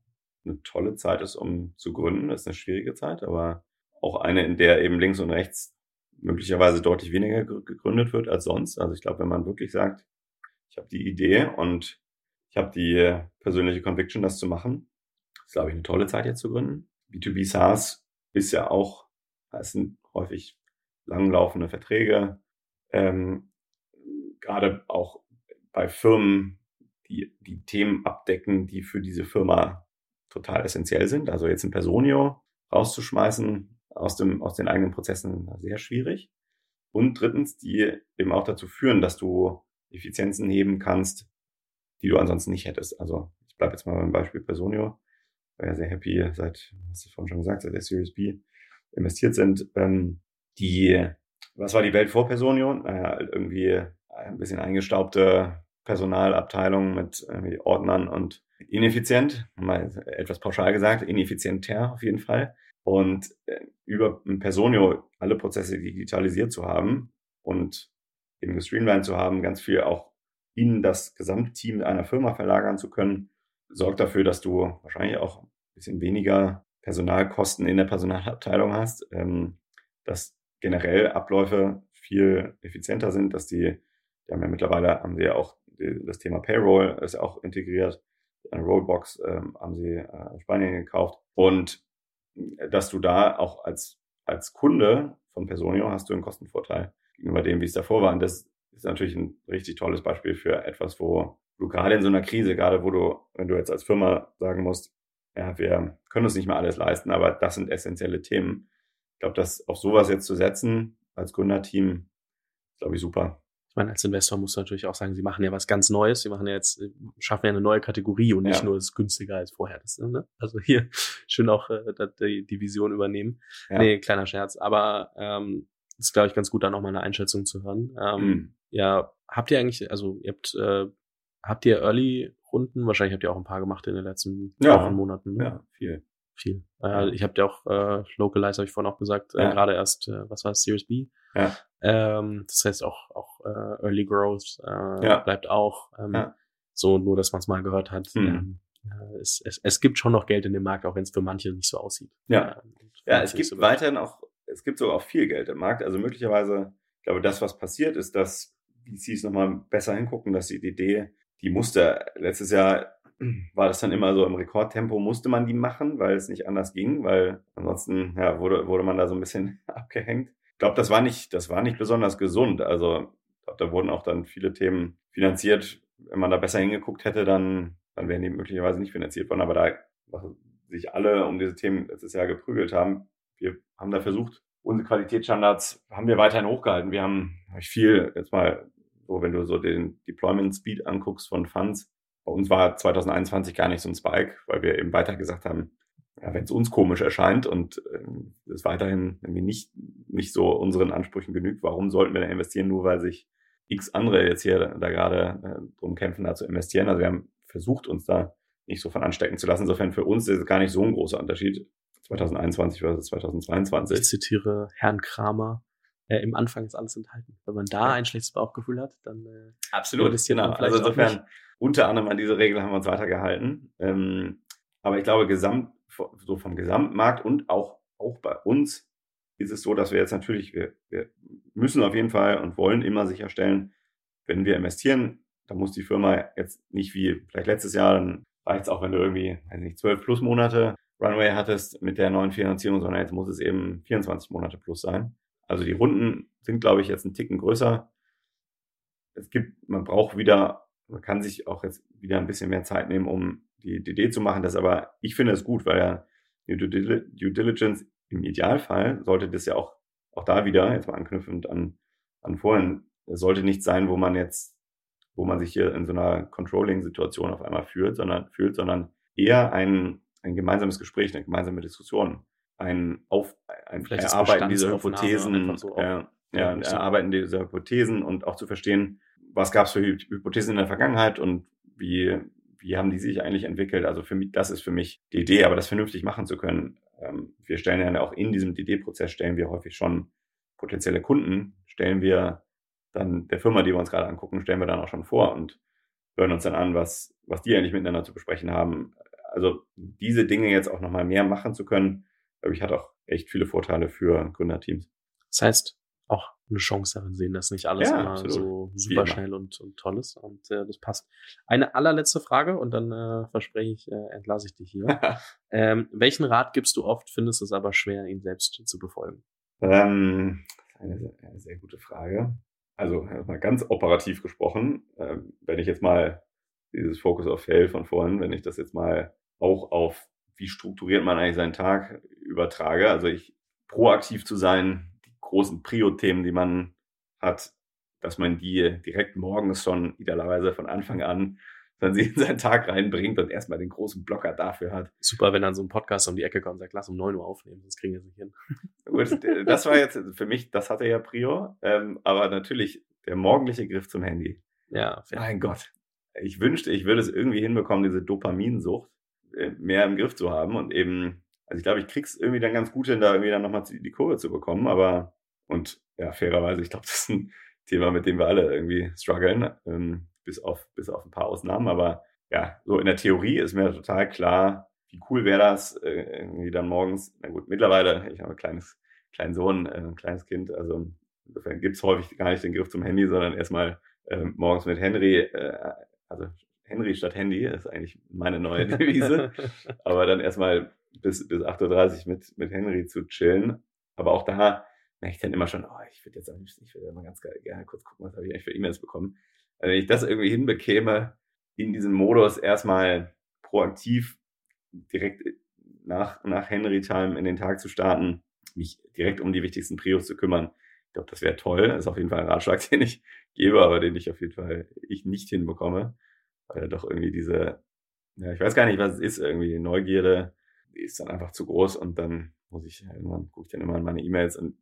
Speaker 1: eine tolle Zeit ist, um zu gründen. Das ist eine schwierige Zeit, aber auch eine, in der eben links und rechts möglicherweise deutlich weniger gr- gegründet wird als sonst. Also ich glaube, wenn man wirklich sagt, ich habe die Idee und ich habe die persönliche Conviction, das zu machen, ist, glaube ich, eine tolle Zeit jetzt zu gründen. B2B SaaS ist ja auch, es sind häufig langlaufende Verträge, ähm, gerade auch bei Firmen, die die Themen abdecken, die für diese Firma total essentiell sind. Also jetzt ein Personio rauszuschmeißen aus dem aus den eigenen Prozessen sehr schwierig. Und drittens, die eben auch dazu führen, dass du Effizienzen heben kannst, die du ansonsten nicht hättest. Also ich bleibe jetzt mal beim Beispiel Personio. War ja sehr happy, seit, hast du vorhin schon gesagt, seit der Series B investiert sind. Ähm, die, was war die Welt vor Personio? Naja, halt irgendwie ein bisschen eingestaubte Personalabteilung mit irgendwie Ordnern und ineffizient, mal etwas pauschal gesagt, ineffizienter auf jeden Fall. Und äh, über ein Personio alle Prozesse digitalisiert zu haben und eben gestreamlined zu haben, ganz viel auch in das Gesamtteam einer Firma verlagern zu können, sorgt dafür, dass du wahrscheinlich auch ein bisschen weniger Personalkosten in der Personalabteilung hast, ähm, dass generell Abläufe viel effizienter sind, dass die, die haben ja mittlerweile, haben sie ja auch das Thema Payroll ist auch integriert, eine Rollbox ähm, haben sie äh, aus Spanien gekauft und äh, dass du da auch als, als Kunde von Personio hast du einen Kostenvorteil gegenüber dem, wie es davor war. Und das ist natürlich ein richtig tolles Beispiel für etwas, wo du gerade in so einer Krise, gerade wo du, wenn du jetzt als Firma sagen musst, ja, wir können uns nicht mehr alles leisten, aber das sind essentielle Themen. Ich glaube, das auf sowas jetzt zu setzen als Gründerteam, glaube ich, super.
Speaker 2: Ich meine, als Investor musst du natürlich auch sagen, sie machen ja was ganz Neues. Sie machen ja jetzt, äh, schaffen ja eine neue Kategorie und nicht
Speaker 1: Ja.
Speaker 2: nur ist günstiger als vorher. Das, ne? Also hier schön auch äh, die, die Vision übernehmen.
Speaker 1: Ja.
Speaker 2: Nee, kleiner Scherz. Aber ähm, ist, glaube ich, ganz gut, da nochmal eine Einschätzung zu hören. Ähm,
Speaker 1: Mhm.
Speaker 2: Ja, habt ihr eigentlich, also ihr habt, äh, habt ihr Early-Runden? Wahrscheinlich habt ihr auch ein paar gemacht in den letzten
Speaker 1: Ja.
Speaker 2: Wochen, Monaten. Ne?
Speaker 1: Ja, viel.
Speaker 2: Viel. Äh, ich habe ja auch äh, Localize, habe ich vorhin auch gesagt, äh,
Speaker 1: Ja.
Speaker 2: gerade erst, äh, was war es, Series B.
Speaker 1: Ja.
Speaker 2: Ähm, das heißt auch, auch äh, Early Growth äh,
Speaker 1: Ja.
Speaker 2: bleibt auch. Ähm,
Speaker 1: Ja.
Speaker 2: So, nur dass man es mal gehört hat.
Speaker 1: Mhm.
Speaker 2: Äh, es, es, es gibt schon noch Geld in dem Markt, auch wenn es für manche nicht so aussieht.
Speaker 1: Ja.
Speaker 2: Ähm,
Speaker 1: Ja, es gibt
Speaker 2: so-
Speaker 1: weiterhin auch, es gibt sogar auch viel Geld im Markt. Also möglicherweise, ich glaube, das, was passiert, ist, dass VCs nochmal besser hingucken, dass die Idee, die musste, letztes Jahr war das dann immer so im Rekordtempo, musste man die machen, weil es nicht anders ging, weil ansonsten ja, wurde, wurde man da so ein bisschen abgehängt. Ich glaube, das war nicht, das war nicht besonders gesund. Also ich glaube, da wurden auch dann viele Themen finanziert. Wenn man da besser hingeguckt hätte, dann, dann wären die möglicherweise nicht finanziert worden. Aber da sich alle um diese Themen letztes Jahr geprügelt haben, wir haben da versucht, unsere Qualitätsstandards haben wir weiterhin hochgehalten. Wir haben viel, jetzt mal so, wenn du so den Deployment Speed anguckst von Funds, bei uns war 2021 gar nicht so ein Spike, weil wir eben weiter gesagt haben, ja, wenn es uns komisch erscheint und ähm, es weiterhin irgendwie nicht, nicht so unseren Ansprüchen genügt, warum sollten wir da investieren, nur weil sich x andere jetzt hier da gerade äh, drum kämpfen, da zu investieren. Also wir haben versucht, uns da nicht so von anstecken zu lassen. Insofern für uns ist es gar nicht so ein großer Unterschied 2021 versus 2022.
Speaker 2: Ich zitiere Herrn Kramer. Äh, Im Anfang ist alles enthalten. Wenn man da ein schlechtes Bauchgefühl hat, dann äh,
Speaker 1: absolut. Genau. Also insofern unter anderem an diese Regel haben wir uns weitergehalten. Ähm, aber ich glaube, gesamt, so vom Gesamtmarkt und auch, auch bei uns ist es so, dass wir jetzt natürlich, wir, wir müssen auf jeden Fall und wollen immer sicherstellen, wenn wir investieren, da muss die Firma jetzt nicht wie vielleicht letztes Jahr, dann reicht es auch, wenn du irgendwie, weiß nicht, zwölf plus Monate Runway hattest mit der neuen Finanzierung, sondern jetzt muss es eben 24 Monate plus sein. Also die Runden sind, glaube ich, jetzt ein Ticken größer. Es gibt, man braucht wieder, man kann sich auch jetzt wieder ein bisschen mehr Zeit nehmen, um die DD zu machen. Das aber, ich finde es gut, weil ja die Due Diligence im Idealfall sollte das ja auch, auch da wieder, jetzt mal anknüpfend an, an vorhin, es sollte nicht sein, wo man jetzt, wo man sich hier in so einer Controlling-Situation auf einmal fühlt, sondern fühlt, sondern eher ein, ein gemeinsames Gespräch, eine gemeinsame Diskussion, ein Auf, ein Erarbeiten dieser Hypothesen, so äh, ja, Erarbeiten dieser Hypothesen und auch zu verstehen, was gab es für Hypothesen in der Vergangenheit und wie, wie haben die sich eigentlich entwickelt. Also für mich, das ist für mich die Idee, aber das vernünftig machen zu können. Ähm, wir stellen ja auch in diesem DD-Prozess stellen wir häufig schon potenzielle Kunden, stellen wir dann der Firma, die wir uns gerade angucken, stellen wir dann auch schon vor und hören uns dann an, was, was die eigentlich miteinander zu besprechen haben. Also diese Dinge jetzt auch nochmal mehr machen zu können, glaube ich, hat auch echt viele Vorteile für Gründerteams.
Speaker 2: Das heißt, auch eine Chance darin sehen, dass nicht alles ja, immer absolut. so super schnell und, und toll ist. Und äh, das passt. Eine allerletzte Frage und dann äh, verspreche ich, äh, entlasse ich dich hier. ähm, welchen Rat gibst du oft, findest es aber schwer, ihn selbst zu befolgen?
Speaker 1: Ähm, eine, eine sehr gute Frage. Also mal ganz operativ gesprochen, äh, wenn ich jetzt mal dieses Focus of Fail von vorhin, wenn ich das jetzt mal auch auf wie strukturiert man eigentlich seinen Tag übertrage. Also ich proaktiv zu sein, die großen Prio-Themen, die man hat, dass man die direkt morgens schon idealerweise von Anfang an dann sie in seinen Tag reinbringt und erstmal den großen Blocker dafür hat.
Speaker 2: Super, wenn dann so ein Podcast um die Ecke kommt und sagt, lass um neun Uhr aufnehmen, sonst kriegen wir es nicht hin.
Speaker 1: Gut, das war jetzt für mich, das hatte ja Prio, ähm, aber natürlich der morgendliche Griff zum Handy.
Speaker 2: Ja,
Speaker 1: fair. mein Gott. Ich wünschte, ich würde es irgendwie hinbekommen, diese Dopaminsucht mehr im Griff zu haben und eben, also ich glaube, ich krieg's irgendwie dann ganz gut hin, da irgendwie dann nochmal die Kurve zu bekommen, aber und ja, fairerweise, ich glaube, das ist ein Thema, mit dem wir alle irgendwie strugglen, ähm, bis auf, bis auf ein paar Ausnahmen, aber ja, so in der Theorie ist mir total klar, wie cool wäre das, äh, irgendwie dann morgens, na gut, mittlerweile, ich habe ein kleines, kleinen Sohn, äh, ein kleines Kind, also insofern gibt's häufig gar nicht den Griff zum Handy, sondern erstmal äh, morgens mit Henry, äh, also Henry statt Handy ist eigentlich meine neue Devise. Aber dann erstmal bis, bis 8.30 Uhr mit, mit Henry zu chillen. Aber auch da merke ich dann immer schon, oh, ich würde jetzt nicht, ich würde mal ganz gerne kurz gucken, was habe ich eigentlich für E-Mails bekommen. Also wenn ich das irgendwie hinbekäme, in diesem Modus erstmal proaktiv direkt nach, nach Henry Time in den Tag zu starten, mich direkt um die wichtigsten Prios zu kümmern. Ich glaube, das wäre toll. Das ist auf jeden Fall ein Ratschlag, den ich gebe, aber den ich auf jeden Fall ich nicht hinbekomme weil doch irgendwie diese, ja, ich weiß gar nicht, was es ist, irgendwie Neugierde, die ist dann einfach zu groß und dann muss ich, irgendwann gucke ich dann immer in meine E-Mails und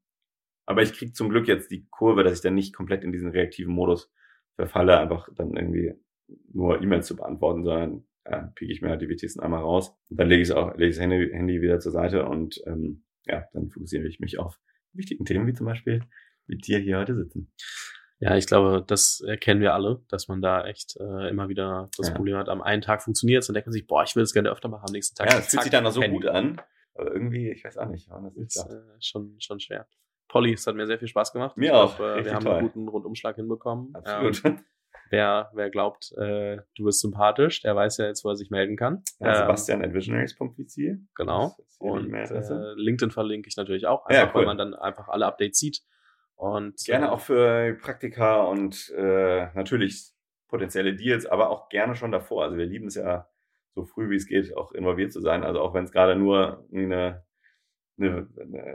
Speaker 1: aber ich kriege zum Glück jetzt die Kurve, dass ich dann nicht komplett in diesen reaktiven Modus verfalle, einfach dann irgendwie nur E-Mails zu beantworten, sondern ja, pieke ich mir halt die wichtigsten einmal raus. Und dann lege ich es auch, lege ich das Handy, Handy wieder zur Seite und ähm, ja, dann fokussiere ich mich auf wichtigen Themen, wie zum Beispiel mit dir hier heute sitzen.
Speaker 2: Ja, ich glaube, das erkennen wir alle, dass man da echt äh, immer wieder das ja. Problem hat. Am einen Tag funktioniert es, dann denkt man sich, boah, ich will es gerne öfter machen, am nächsten Tag.
Speaker 1: Ja, es fühlt sich dann auch so Handy. gut an. Aber irgendwie, ich weiß auch nicht, wann das
Speaker 2: ist. Äh, schon, schon schwer. Polly, es hat mir sehr viel Spaß gemacht.
Speaker 1: Mir ich auch. Glaub,
Speaker 2: äh, wir haben toll. einen guten Rundumschlag hinbekommen.
Speaker 1: Absolut.
Speaker 2: Ähm, wer, wer glaubt, äh, du bist sympathisch, der weiß ja jetzt, wo er sich melden kann.
Speaker 1: Ja, Sebastian ähm, at visionaries.vc.
Speaker 2: Genau. Und äh, LinkedIn verlinke ich natürlich auch, einfach, ja, cool. weil man dann einfach alle Updates sieht. Und,
Speaker 1: gerne äh, auch für Praktika und äh, natürlich potenzielle Deals, aber auch gerne schon davor. Also wir lieben es ja so früh wie es geht, auch involviert zu sein. Also auch wenn es gerade nur eine, eine,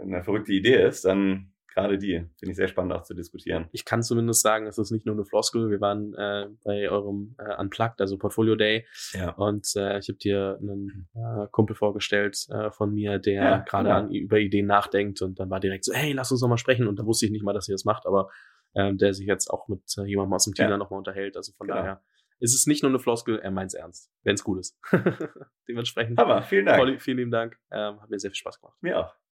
Speaker 1: eine verrückte Idee ist, dann gerade die. Finde ich sehr spannend auch zu diskutieren.
Speaker 2: Ich kann zumindest sagen, es ist nicht nur eine Floskel. Wir waren äh, bei eurem äh, Unplugged, also Portfolio Day.
Speaker 1: Ja.
Speaker 2: Und äh, ich habe dir einen äh, Kumpel vorgestellt äh, von mir, der ja, gerade an, über Ideen nachdenkt und dann war direkt so, hey, lass uns doch mal sprechen. Und da wusste ich nicht mal, dass ihr das macht, aber äh, der sich jetzt auch mit äh, jemandem aus dem Team ja. nochmal unterhält. Also von genau. daher es ist nicht nur eine Floskel, er meint es ernst, wenn es gut ist. Dementsprechend.
Speaker 1: Aber vielen Dank.
Speaker 2: Polly, vielen lieben Dank. Ähm, hat mir sehr viel Spaß gemacht.
Speaker 1: Mir auch.